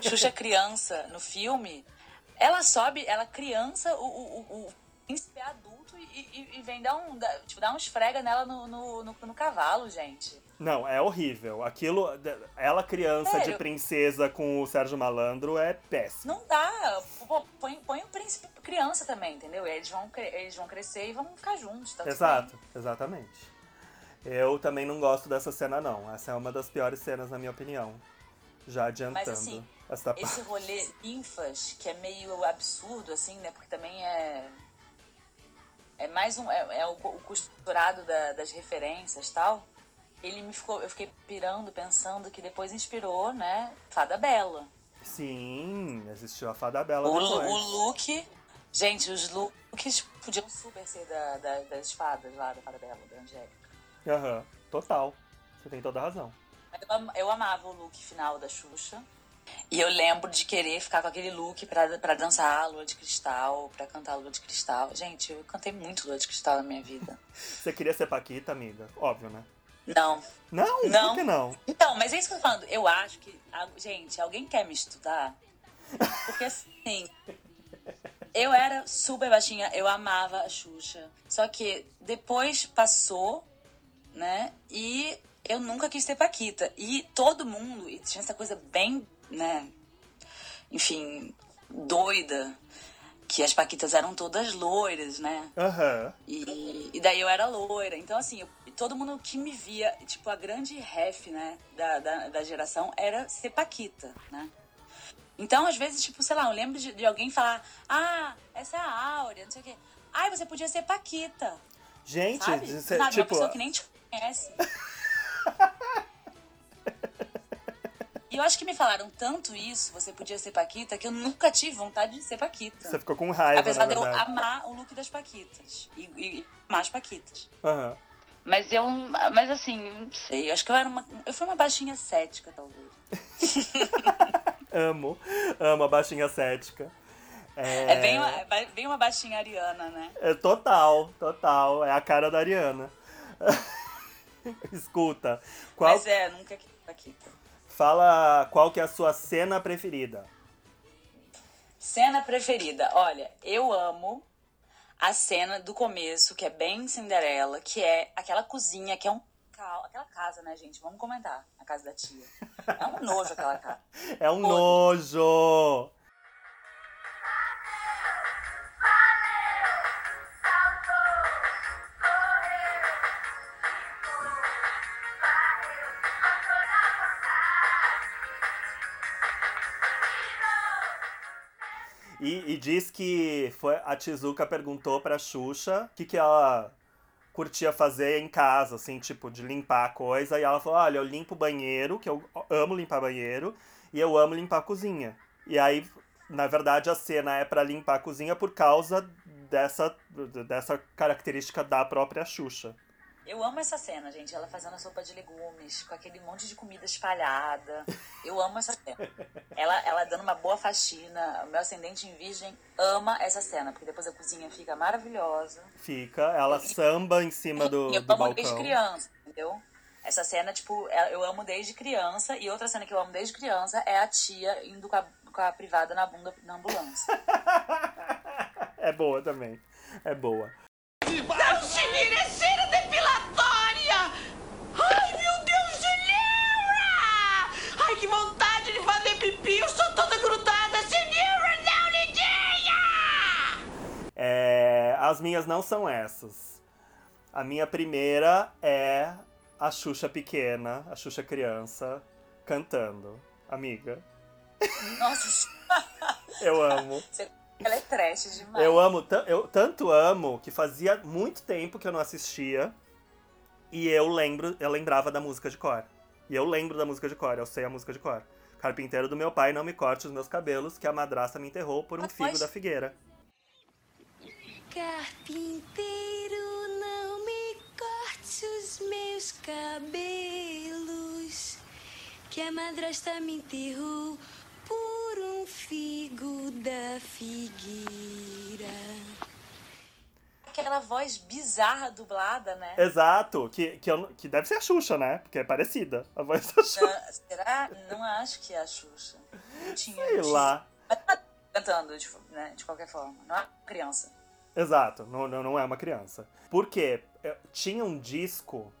Xuxa criança no filme, ela sobe, ela criança, o, o, o, o príncipe é adulto e, e, vem dar um, dá- tipo, dar um esfrega nela no, no, no, no cavalo, gente. Não, é horrível. Aquilo, ela criança de Sério? princesa com o Sérgio Malandro é péssimo. Não dá. Pô, põe, põe o príncipe criança também, entendeu? E eles vão, eles vão crescer e vão ficar juntos, tá Exato, exatamente. Eu também não gosto dessa cena, não. Essa é uma das piores cenas, na minha opinião. Já adiantando assim, essa bem. Esse parte. rolê ninfas, que é meio absurdo, assim, né? Porque também é. Mais um. É, é o, o costurado da- das referências tal. Ele me ficou. Eu fiquei pirando, pensando que depois inspirou, né? Fada Bela. Sim, existiu a Fada Bela O, depois. o look. Gente, os looks podiam super ser da, da- das fadas lá, da Fada Bela, da Angélica. Aham, total. Você tem toda a razão. Eu, eu amava o look final da Xuxa. E eu lembro de querer ficar com aquele look pra, pra dançar a Lua de Cristal, pra cantar a Lua de Cristal. Gente, eu cantei muito Lua de Cristal na minha vida. Você queria ser Paquita, amiga? Óbvio, né? Não. Não, Não. por que não? Então, mas é isso que eu tô falando. Eu acho que. Gente, alguém quer me estudar? Porque assim. Eu era super baixinha, eu amava a Xuxa. Só que depois passou, né? E eu nunca quis ser Paquita. E todo mundo, e tinha essa coisa bem, né? Enfim, doida. Que as Paquitas eram todas loiras, né? Aham. E, e daí eu era loira. Então, assim, eu- todo mundo que me via, tipo, a grande ref, né, da, da, da geração era ser Paquita, né? Então, às vezes, tipo, sei lá, eu lembro de, de alguém falar, ah, essa é a Áurea, não sei o quê. Ai, você podia ser Paquita, Gente, sabe? você, Sabe, uma tipo, pessoa que nem te conhece. E eu acho que me falaram tanto isso, você podia ser Paquita, que eu nunca tive vontade de ser Paquita. você ficou com raiva, Apesar na de eu amar o look das Paquitas. E, e amar as Paquitas. Aham. Mas eu. Mas assim, não sei. Eu acho que eu era uma. Eu fui uma baixinha cética, talvez. Amo, amo a baixinha cética. É, É, bem, uma, é bem uma baixinha ariana, né? é total, total. É a cara da Ariana. Escuta, qual, Mas é, nunca quis Paquita. Fala qual que é a sua cena preferida. Cena preferida. Olha, eu amo a cena do começo, que é bem Cinderela, que é aquela cozinha, que é um. Aquela casa, né, gente? Vamos comentar. A casa da tia. É um nojo aquela casa. É um nojo! E, diz que foi, a Tizuka perguntou pra Xuxa o que, que ela curtia fazer em casa, assim, tipo, de limpar a coisa. E ela falou: olha, eu limpo banheiro, que eu amo limpar banheiro, e eu amo limpar a cozinha. E aí, na verdade, a cena é pra limpar a cozinha por causa dessa, dessa característica da própria Xuxa. Eu amo essa cena, gente. Ela fazendo a sopa de legumes, com aquele monte de comida espalhada. Eu amo essa cena. Ela, ela dando uma boa faxina. O meu ascendente em virgem ama essa cena, porque depois a cozinha fica maravilhosa. Fica, ela samba em cima do, e eu do amo desde balcão. criança, entendeu? Essa cena, tipo, eu amo desde criança. E outra cena que eu amo desde criança é a tia indo com a, com a privada na bunda na ambulância. É boa também. É boa. Alcimira, é cera as minhas não são essas. A minha primeira é a Xuxa pequena, a Xuxa criança, cantando. Amiga, Nossa, eu amo. ela é trash demais. Eu amo, eu tanto amo que fazia muito tempo que eu não assistia e eu lembro, eu lembrava da música de cor. E eu lembro da música de cor, eu sei a música de cor. Carpinteiro do meu pai, não me corte os meus cabelos, que a madrasta me enterrou por um Mas figo da figueira. Carpinteiro, não me corte os meus cabelos, que a madrasta me enterrou por um figo da figueira. Aquela voz bizarra dublada, né? Exato, que, que, eu- que deve ser a Xuxa, né? Porque é parecida a voz da Xuxa. Não, será? Não acho que é a Xuxa. Não tinha. Sei lá. Mas tá cantando, de, né, de qualquer forma. Não é uma criança. Exato, não, não, é uma criança. Porque eh, tinha um disco,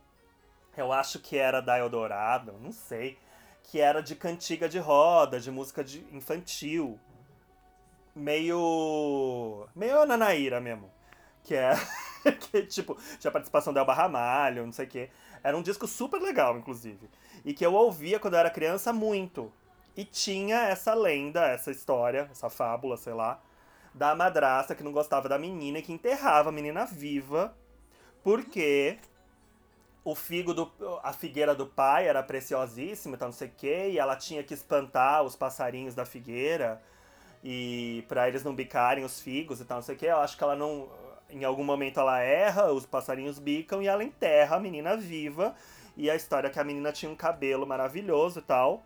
eu acho que era da Eldorado, não sei, que era de cantiga de roda, de música de infantil. Meio. meio Nanaíra mesmo. Que é. que, tipo, tinha participação da Elba Ramalho, não sei o quê. Era um disco super legal, inclusive. E que eu ouvia quando eu era criança muito. E tinha essa lenda, essa história, essa fábula, sei lá, da madrasta que não gostava da menina e que enterrava a menina viva porque o figo do a figueira do pai era preciosíssima, então não sei o quê, e ela tinha que espantar os passarinhos da figueira e para eles não bicarem os figos e tal, não sei o quê. Eu acho que ela não em algum momento ela erra, os passarinhos bicam e ela enterra a menina viva. E a história é que a menina tinha um cabelo maravilhoso e tal.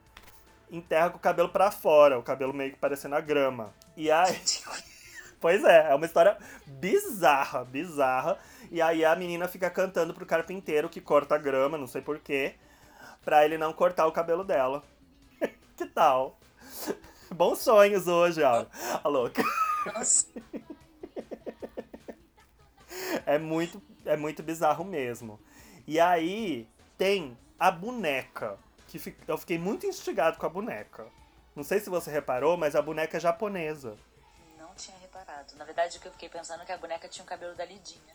Enterra com o cabelo pra fora, o cabelo meio que parecendo a grama. E aí. Pois é, é uma história bizarra, bizarra. E aí a menina fica cantando pro carpinteiro que corta a grama, não sei porquê, pra ele não cortar o cabelo dela. que tal? Bons sonhos hoje, Aura. A louca. Nossa, É muito, é muito bizarro mesmo. E aí tem a boneca, que eu fiquei muito instigado com a boneca. Não sei se você reparou, mas a boneca é japonesa. Não tinha reparado. Na verdade, o que eu fiquei pensando é que a boneca tinha o cabelo da Lidinha.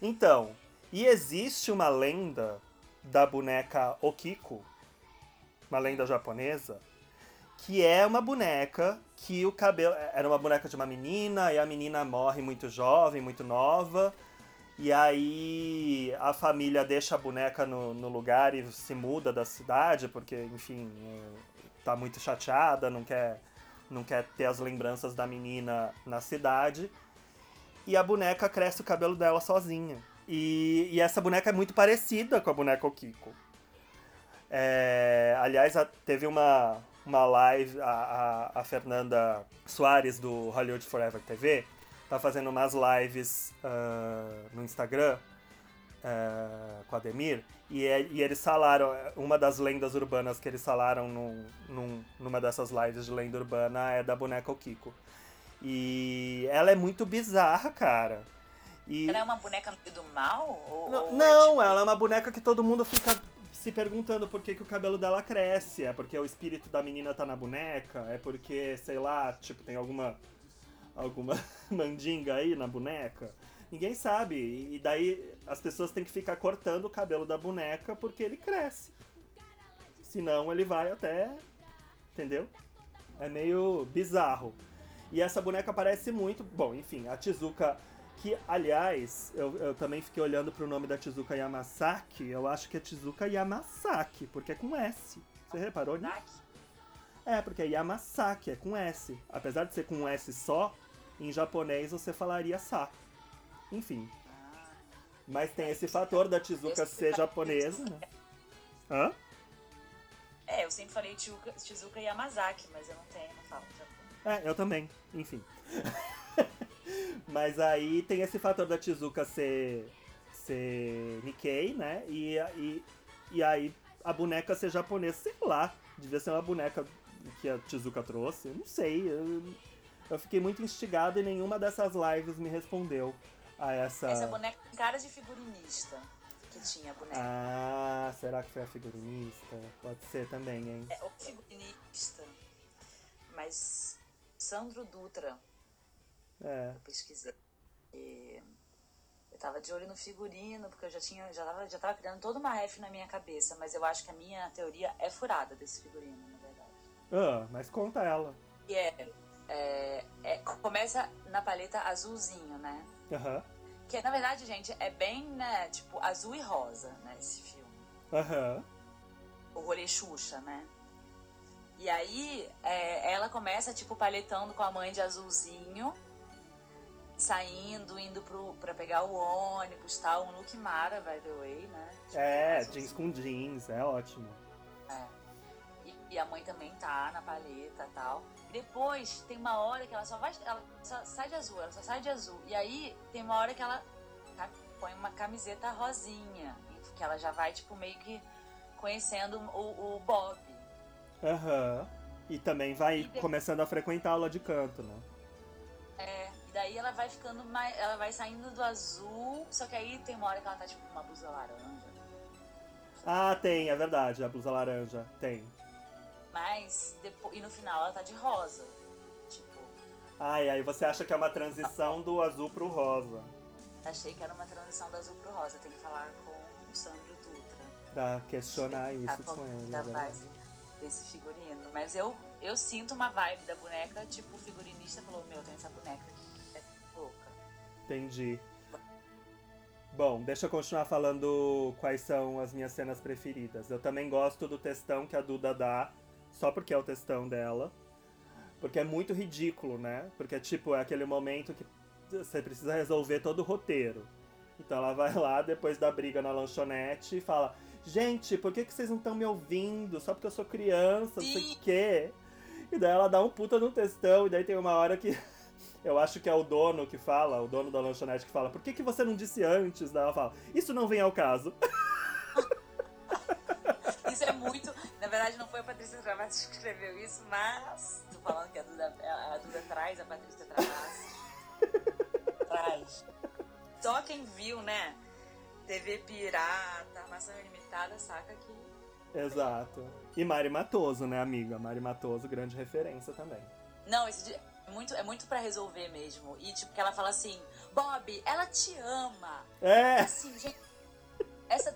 Então, e existe uma lenda da boneca Okiko, uma lenda japonesa, que é uma boneca que o cabelo. Era uma boneca de uma menina, e a menina morre muito jovem, muito nova. E aí a família deixa a boneca no, no lugar e se muda da cidade, porque, enfim, é, tá muito chateada, não quer, não quer ter as lembranças da menina na cidade. E a boneca cresce o cabelo dela sozinha. E, e essa boneca é muito parecida com a boneca Okiko. É, aliás, teve uma, uma live, a, a, a Fernanda Soares do Hollywood Forever TV tá fazendo umas lives ah, no Instagram ah, com a Ademir. E, é- e eles falaram, uma das lendas urbanas que eles falaram num, num- numa dessas lives de lenda urbana é da boneca Okiko. E ela é muito bizarra, cara. E... Ela é uma boneca do mal? Ou, Não, ou não, tipo- ela é uma boneca que todo mundo fica se perguntando por que, que o cabelo dela cresce. É porque o espírito da menina tá na boneca? É porque, sei lá, tipo, tem alguma alguma mandinga aí na boneca? Ninguém sabe. E daí as pessoas têm que ficar cortando o cabelo da boneca porque ele cresce. Senão ele vai até. Entendeu? É meio bizarro. E essa boneca parece muito. Bom, enfim, a Tizuka. Que, aliás, eu, eu também fiquei olhando pro nome da Tizuka Yamasaki. Eu acho que é Tizuka Yamasaki, porque é com S. Você reparou nisso? É, porque é Yamasaki, é com S. Apesar de ser com um S só, em japonês você falaria Sa. Enfim. Mas tem esse fator da Tizuka ser japonesa, né? Hã? É, eu sempre falei Tizuka, Tizuka Yamazaki, mas eu não tenho, não falo japonês. É, eu também, enfim. Mas aí tem esse fator da Tizuka ser, ser Nikkei, né? E, e, e aí a boneca ser japonesa, sei lá. Devia ser uma boneca que a Tizuka trouxe, eu não sei. Eu, eu fiquei muito instigado e nenhuma dessas lives me respondeu a essa. Essa boneca tem cara de figurinista que tinha a boneca. Ah, será que foi a figurinista? Pode ser também, hein? É, o figurinista. Mas Sandro Dutra, É. eu pesquisei. E Eu tava de olho no figurino, porque eu já tinha, já tava, já tava criando toda uma ref na minha cabeça, mas eu acho que a minha teoria é furada desse figurino, na verdade. Ah, mas conta ela. E é, é, é- começa na paleta azulzinho, né? Aham. Que na verdade, gente, é bem, né, tipo, azul e rosa, né, esse filme. Aham. O rolê Xuxa, né? E aí, é, ela começa, tipo, paletando com a mãe de azulzinho, saindo, indo pro, pra pegar o ônibus tal. Um look mara, by the way, né? Tipo, É, azulzinho. jeans com jeans, é ótimo. E, a mãe também tá na paleta e tal. Depois tem uma hora que ela só vai. Ela só sai de azul, ela só sai de azul. E aí tem uma hora que ela ca- põe uma camiseta rosinha. Que ela já vai, tipo, meio que conhecendo o, o Bob. Aham. E também vai E de- começando a frequentar aula de canto, né? É, e daí ela vai ficando mais. Ela vai saindo do azul. Só que aí tem uma hora que ela tá, tipo, com uma blusa laranja. Ah, tem, é verdade, a blusa laranja. Tem. Mas depois. E no final ela tá de rosa. Tipo, e aí você acha que é uma transição do azul pro rosa. achei que era uma transição do azul pro rosa. Tem que falar com o Sandro Dutra. Pra questionar isso a com ele. da é verdade. base desse figurino. Mas eu, eu sinto uma vibe da boneca, tipo, o figurinista falou, meu, tem essa boneca aqui, é louca. Entendi. Bom, deixa eu continuar falando quais são as minhas cenas preferidas. Eu também gosto do textão que a Duda dá, só porque é o textão dela. Porque é muito ridículo, né? Porque, tipo, é aquele momento que você precisa resolver todo o roteiro. Então ela vai lá depois da briga na lanchonete e fala: Gente, por que, que vocês não estão me ouvindo? Só porque eu sou criança, não sei o quê. E daí ela dá um puta no textão, e daí tem uma hora que eu acho que é o dono que fala, o dono da lanchonete que fala, por que, que você não disse antes? Daí ela fala, isso não vem ao caso. Isso é muito. Na verdade, não foi a Patrícia Travassi que escreveu isso, mas. Tô falando que a Duda, a Duda traz, a Patrícia Travassi. traz. Só quem viu, né? TV Pirata, Armação Ilimitada, saca que. Exato. E Mari Matoso, né, amiga? Mari Matoso, grande referência também. Não, esse é muito, é muito pra resolver mesmo. E tipo, que ela fala assim, Bob, ela te ama. É! Assim, gente. Essa,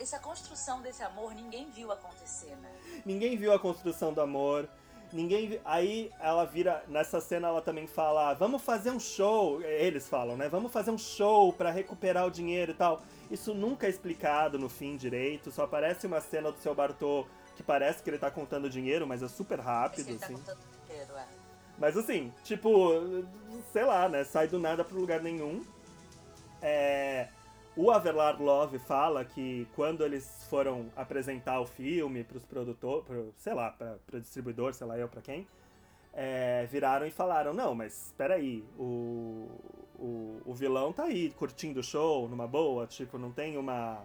essa construção desse amor ninguém viu acontecer, né? Ninguém viu a construção do amor. Ninguém. Aí ela vira. Nessa cena ela também fala: vamos fazer um show. Eles falam, né? Vamos fazer um show pra recuperar o dinheiro e tal. Isso nunca é explicado no fim direito. Só aparece uma cena do seu Bartô que parece que ele tá contando dinheiro, mas é super rápido, ele tá assim. contando inteiro, é. Mas assim, tipo, sei lá, né? Sai do nada pro lugar nenhum. É, o Avelar Love fala que quando eles foram apresentar o filme pros produtores, pro, sei lá, pra, pro distribuidor, sei lá eu pra quem, é, viraram e falaram, não, mas espera aí, o, o, o vilão tá aí curtindo o show numa boa, tipo, não tem uma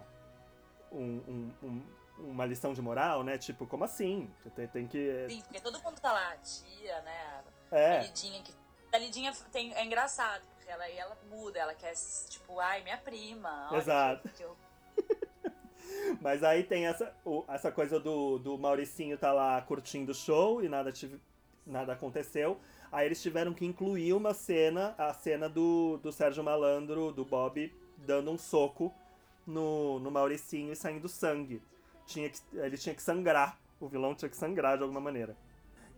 um- um- um- uma lição de moral, né? Tipo, como assim? Tem, tem que... Sim, porque todo mundo tá lá, a tia, né? A É, Lidinha que. A Lidinha tem, é engraçado, ela, ela muda, ela quer, tipo, ai, minha prima. olha Exato. que eu- Mas aí tem essa, o- essa coisa do, do Mauricinho tá lá curtindo o show e nada, tive, nada aconteceu. Aí eles tiveram que incluir uma cena, a cena do, do Sérgio Malandro, do Bob, dando um soco no, no Mauricinho e saindo sangue. Tinha que, ele tinha que sangrar, o vilão tinha que sangrar de alguma maneira.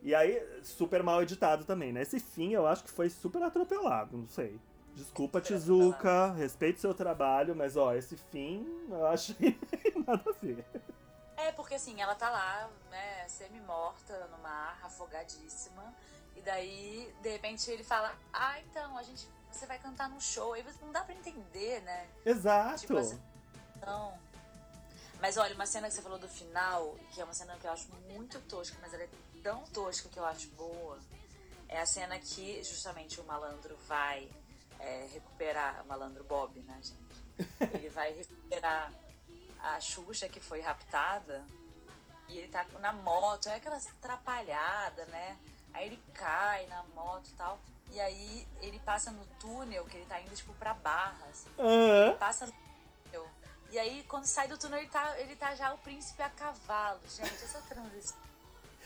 E aí, super mal editado também, né? Esse fim eu acho que foi super atropelado, não sei. Desculpa, Super Tizuka, respeite seu trabalho, mas ó, esse fim eu achei nada a ver. É, porque assim, ela tá lá, né, semi-morta no mar, afogadíssima. E daí, de repente, ele fala: Ah, então, a gente. Você vai cantar num show. Aí não dá pra entender, né? Exato. Tipo assim, não. Mas olha, uma cena que você falou do final, que é uma cena que eu acho muito tosca, mas ela é tão tosca que eu acho boa, é a cena que justamente o malandro vai é, recuperar, o malandro Bob, né, gente? Ele vai recuperar a Xuxa que foi raptada e ele tá na moto, é aquela atrapalhada, né? Aí ele cai na moto e tal. E aí ele passa no túnel, que ele tá indo tipo pra barra, assim Aham. passa no túnel. E aí, quando sai do túnel, ele tá, ele tá já o príncipe a cavalo. Gente, essa transição.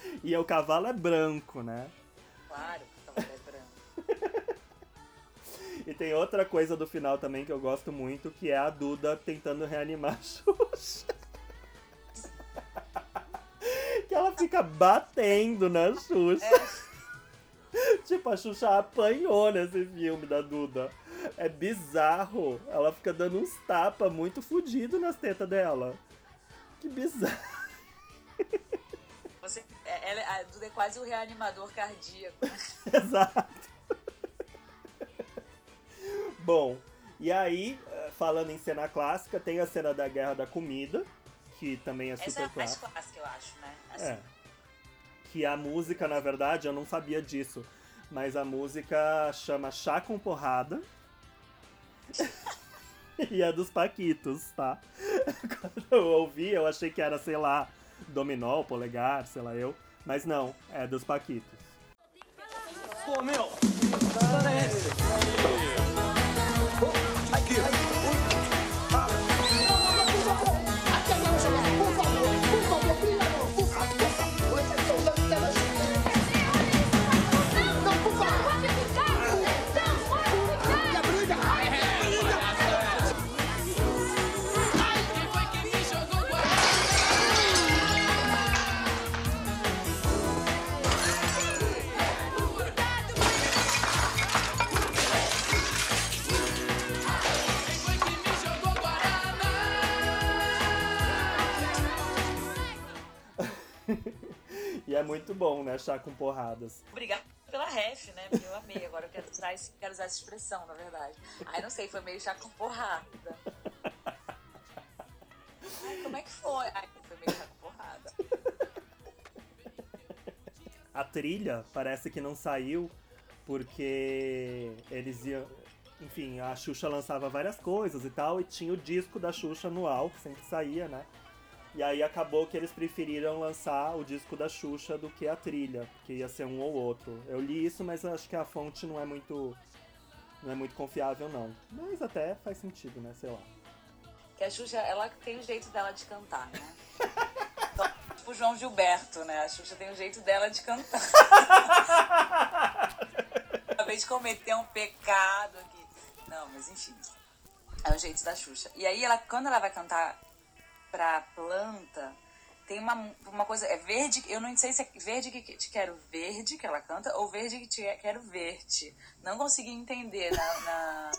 E o cavalo é branco, né? Claro que o cavalo é branco. E tem outra coisa do final também que eu gosto muito, que é a Duda tentando reanimar a Xuxa. que ela fica batendo na Xuxa. tipo, a Xuxa apanhou nesse filme da Duda. É bizarro. Ela fica dando uns tapas muito fudido nas tetas dela. Que bizarro. Você, é- ela, a Duda é quase o reanimador cardíaco. Exato. Bom, e aí, eh, falando em cena clássica, tem a cena da Guerra da Comida, que também é super Essa é a mais clássica. clássica, eu acho, né? Assim, É. Que a música, na verdade, eu não sabia disso. Mas a música chama Chá com Porrada. e é dos Paquitos, tá? Quando eu ouvi, eu achei que era, sei lá, Dominó, Polegar, sei lá eu. Mas não, é dos Paquitos. Pô, meu! E é muito bom, né? Chá com porradas. Obrigada pela ref, né? Porque eu amei. Agora eu quero usar, esse- quero usar essa expressão, na verdade. Ai, não sei, foi meio chá com porrada. Ai, como é que foi? Ai, foi meio chá com porrada. A trilha parece que não saiu porque eles iam. Enfim, a Xuxa lançava várias coisas e tal, e tinha o disco da Xuxa anual, que sempre saía, né? E aí acabou que eles preferiram lançar o disco da Xuxa do que a trilha, porque ia ser um ou outro. Eu li isso, mas acho que a fonte não é muito. não é muito confiável, não. Mas até faz sentido, né? Sei lá. Que a Xuxa, ela tem o jeito dela de cantar, né? Então, tipo o João Gilberto, né? A Xuxa tem o jeito dela de cantar. Acabei de cometer um pecado aqui. Não, mas enfim. É o jeito da Xuxa. E aí, ela, quando ela vai cantar pra planta, tem uma, uma coisa. É verde. Eu não sei se é verde que que te quero verde, que ela canta, ou verde que te quero verde. Não consegui entender na- na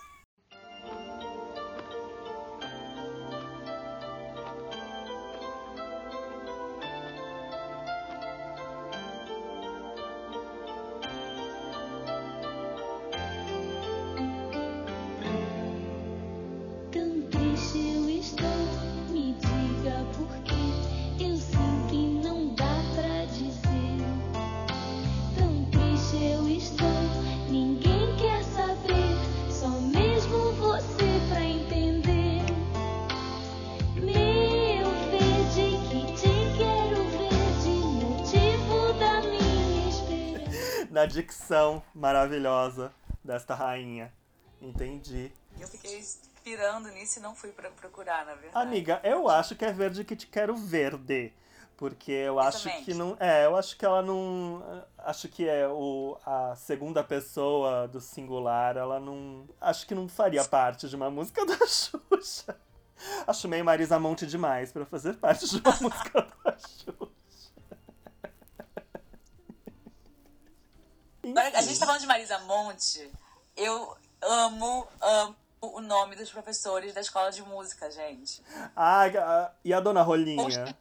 Na dicção maravilhosa desta rainha. Entendi. Eu fiquei pirando nisso e não fui pra procurar, na verdade. Amiga, eu acho que é verde que te quero verde. Porque eu acho Exatamente. que não. É, eu acho que ela não. Acho que é o, a segunda pessoa do singular, ela não. Acho que não faria parte de uma música da Xuxa. Acho meio Marisa Monte demais pra fazer parte de uma música da Xuxa. Agora, a gente tá falando de Marisa Monte. Eu amo, amo o nome dos professores da escola de música, gente. Ah, e a dona Rolinha?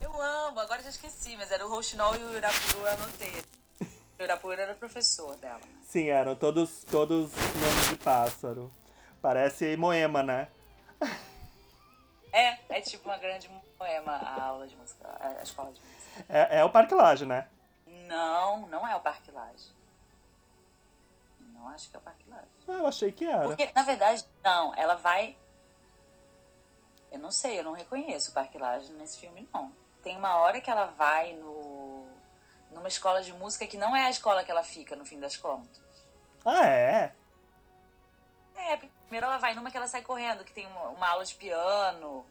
Eu amo, agora já esqueci, mas era o Rouxinol e o Irapuru, eu anotei. O Irapuru era o professor dela. Sim, eram todos, todos nomes de pássaro. Parece Moema, né? Tipo uma grande poema a aula de música, a escola de música. É, é o Parque Lage, né? Não, não é o Parque Lage. Não acho que é o Parque Lage. Ah, Eu achei que era. Porque, na verdade, não, ela vai. Eu não sei, eu não reconheço o Parque Lage nesse filme, não. Tem uma hora que ela vai no. numa escola de música que não é a escola que ela fica, no fim das contas. Ah, é? É, primeiro ela vai numa que ela sai correndo, que tem uma, uma aula de piano.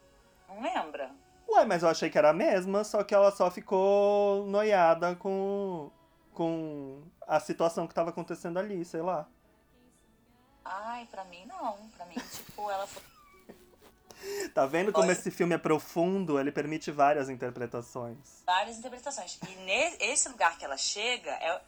Não lembra? Ué, mas eu achei que era a mesma, só que ela só ficou noiada com, com a situação que tava acontecendo ali, sei lá. Ai, pra mim não. Pra mim, tipo, ela foi. Tá vendo como esse filme é profundo? Ele permite várias interpretações. várias interpretações. E nesse lugar que ela chega é,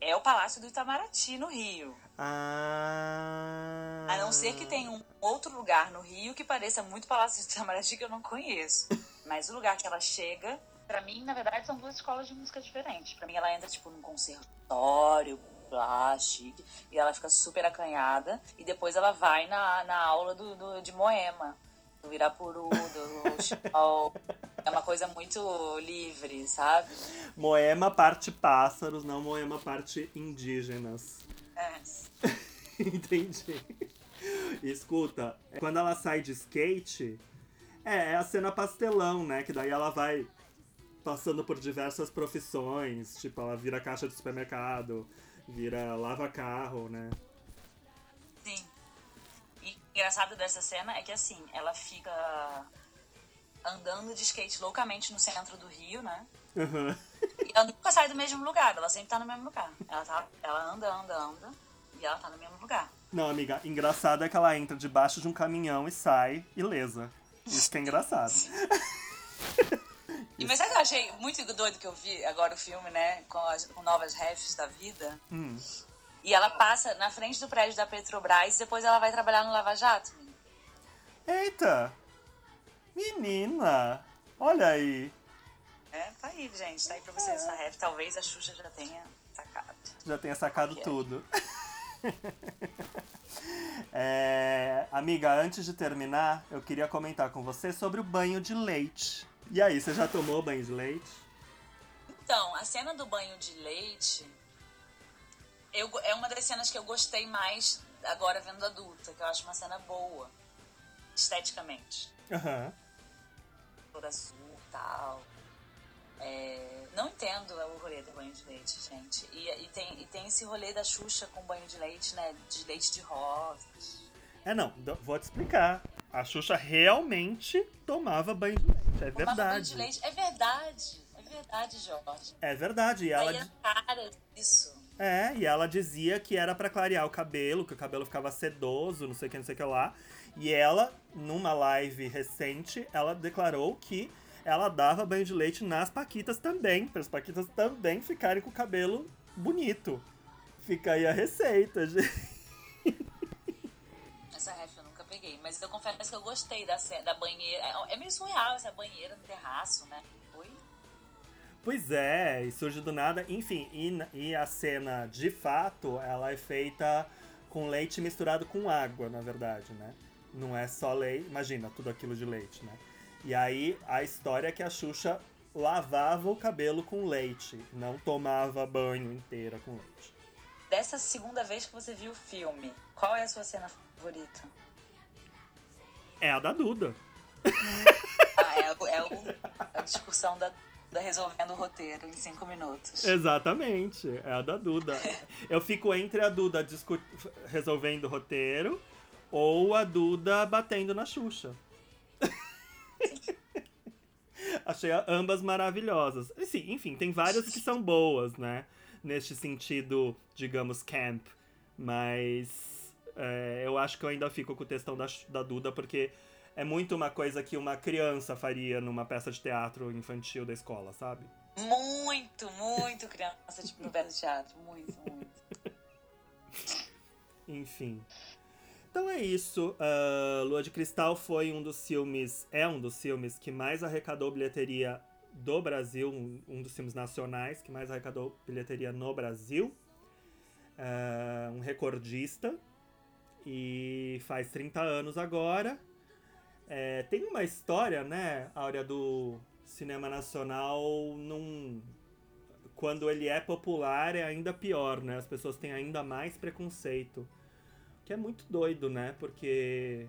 é o Palácio do Itamaraty, no Rio. Ah. A não ser que tenha um outro lugar no Rio que pareça muito Palácio do Itamaraty que eu não conheço. Mas o lugar que ela chega, pra mim, na verdade, são duas escolas de música diferentes. Pra mim, ela entra, tipo, num conservatório, lá, chique, e ela fica super acanhada. E depois ela vai na, na aula do, do- de Moema, do Irapuru, do Chipau. É uma coisa muito livre, sabe? Moema parte pássaros, não Moema parte indígenas. É. Entendi. Escuta, quando ela sai de skate, é, é a cena pastelão, né? Que daí ela vai passando por diversas profissões. Tipo, ela vira caixa de supermercado, vira lava-carro, né? Engraçado dessa cena é que assim, ela fica andando de skate loucamente no centro do Rio, né? Aham. E ela nunca sai do mesmo lugar, ela sempre tá no mesmo lugar. Ela, tá, ela anda, anda, anda, e ela tá no mesmo lugar. Não, amiga, engraçado é que ela entra debaixo de um caminhão e sai ilesa. Isso que é engraçado. E, mas sabe o que eu achei muito doido que eu vi agora o filme, né? Com, as, com novas refs da vida. Hum. E ela passa na frente do prédio da Petrobras e depois ela vai trabalhar no Lava Jato. menina. Eita! Menina! Olha aí! É, tá aí, gente. Tá aí pra vocês essa ref. Talvez a Xuxa já tenha sacado. Já tenha sacado Ok. tudo. É, amiga, antes de terminar, eu queria comentar com você sobre o banho de leite. E aí, você já tomou banho de leite? Então, a cena do banho de leite eu, é uma das cenas que eu gostei mais agora vendo adulta, que eu acho uma cena boa, esteticamente. Aham. Toda azul e tal. É, não entendo o rolê do banho de leite, gente. E, e tem, e tem esse rolê da Xuxa com banho de leite, né? De leite de rosas. É, não, vou te explicar. A Xuxa realmente tomava banho de leite. É Tomava banho de verdade. leite. É verdade. É verdade, Jorge. É verdade. E ela, Aí a cara disso. É, e ela dizia que era pra clarear o cabelo, que o cabelo ficava sedoso, não sei o que, não sei o que lá. E ela, numa live recente, ela declarou que ela dava banho de leite nas paquitas também, para as paquitas também ficarem com o cabelo bonito. Fica aí a receita, gente. Essa ref eu nunca peguei, mas eu confesso que eu gostei da, da banheira. É- É meio surreal essa banheira no terraço, né? Oi? Pois é, e surge do nada. Enfim, e, e a cena, de fato, ela é feita com leite misturado com água, na verdade, né? Não é só leite. Imagina, tudo aquilo de leite, né? E aí, a história é que a Xuxa lavava o cabelo com leite, não tomava banho inteira com leite. Dessa segunda vez que você viu o filme, qual é a sua cena favorita? É a da Duda. Ah, é, o- é o- a discussão da, da resolvendo o roteiro em cinco minutos. Exatamente, é a da Duda. Eu fico entre a Duda resolvendo o roteiro ou a Duda batendo na Xuxa. Achei ambas maravilhosas. Assim, enfim, tem várias que são boas, né? Neste sentido, digamos, camp. Mas é, eu acho que eu ainda fico com o textão da, da Duda, porque é muito uma coisa que uma criança faria numa peça de teatro infantil da escola, sabe? Muito, muito criança, tipo, no Belo Teatro. Muito, muito. Enfim. Então é isso. Ah, Lua de Cristal foi um dos filmes, é um dos filmes que mais arrecadou bilheteria do Brasil, um, um dos filmes nacionais que mais arrecadou bilheteria no Brasil. Ah, um recordista. E faz 30 anos agora. É, tem uma história, né, Áurea, do cinema nacional num, quando ele é popular é ainda pior, né? As pessoas têm ainda mais preconceito. Que é muito doido, né? Porque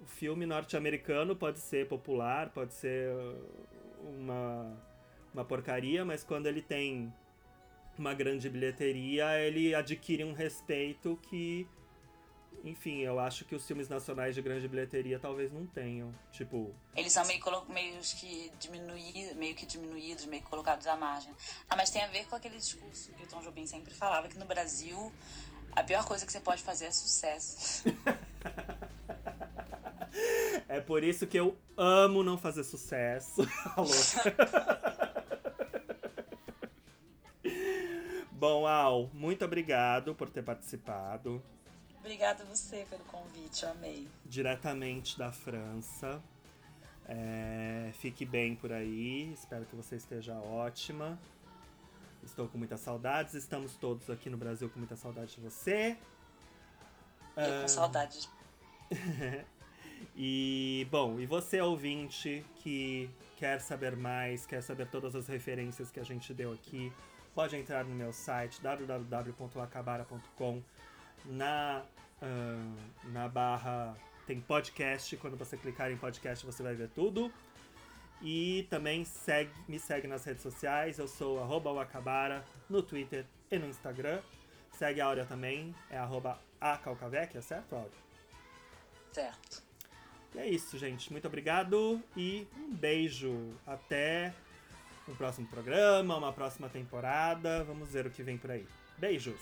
o filme norte-americano pode ser popular, pode ser uh, uma, uma porcaria, mas quando ele tem uma grande bilheteria, ele adquire um respeito que enfim, eu acho que os filmes nacionais de grande bilheteria talvez não tenham. Tipo, Eles são meio, meio que diminuídos, meio que diminuídos, meio que colocados à margem. Ah, mas tem a ver com aquele discurso que o Tom Jobim sempre falava, que no Brasil a pior coisa que você pode fazer é sucesso. é por isso que eu amo não fazer sucesso. Bom, Al, muito obrigado por ter participado Obrigada a você pelo convite, eu amei. diretamente da França. É, fique bem por aí, espero que você esteja ótima. Estou com muitas saudades, estamos todos aqui no Brasil com muita saudade de você. Eu com saudade. E, bom, e você ouvinte que quer saber mais, quer saber todas as referências que a gente deu aqui, pode entrar no meu site www.acabara.com na, na barra tem podcast, quando você clicar em podcast você vai ver tudo. E também segue, me segue nas redes sociais, eu sou arroba Wakabara no Twitter e no Instagram. Segue a Áurea também, é arroba acalcavec, é certo, Áurea? Certo. E é isso, gente. Muito obrigado e um beijo. Até um próximo programa, uma próxima temporada. Vamos ver o que vem por aí. Beijos!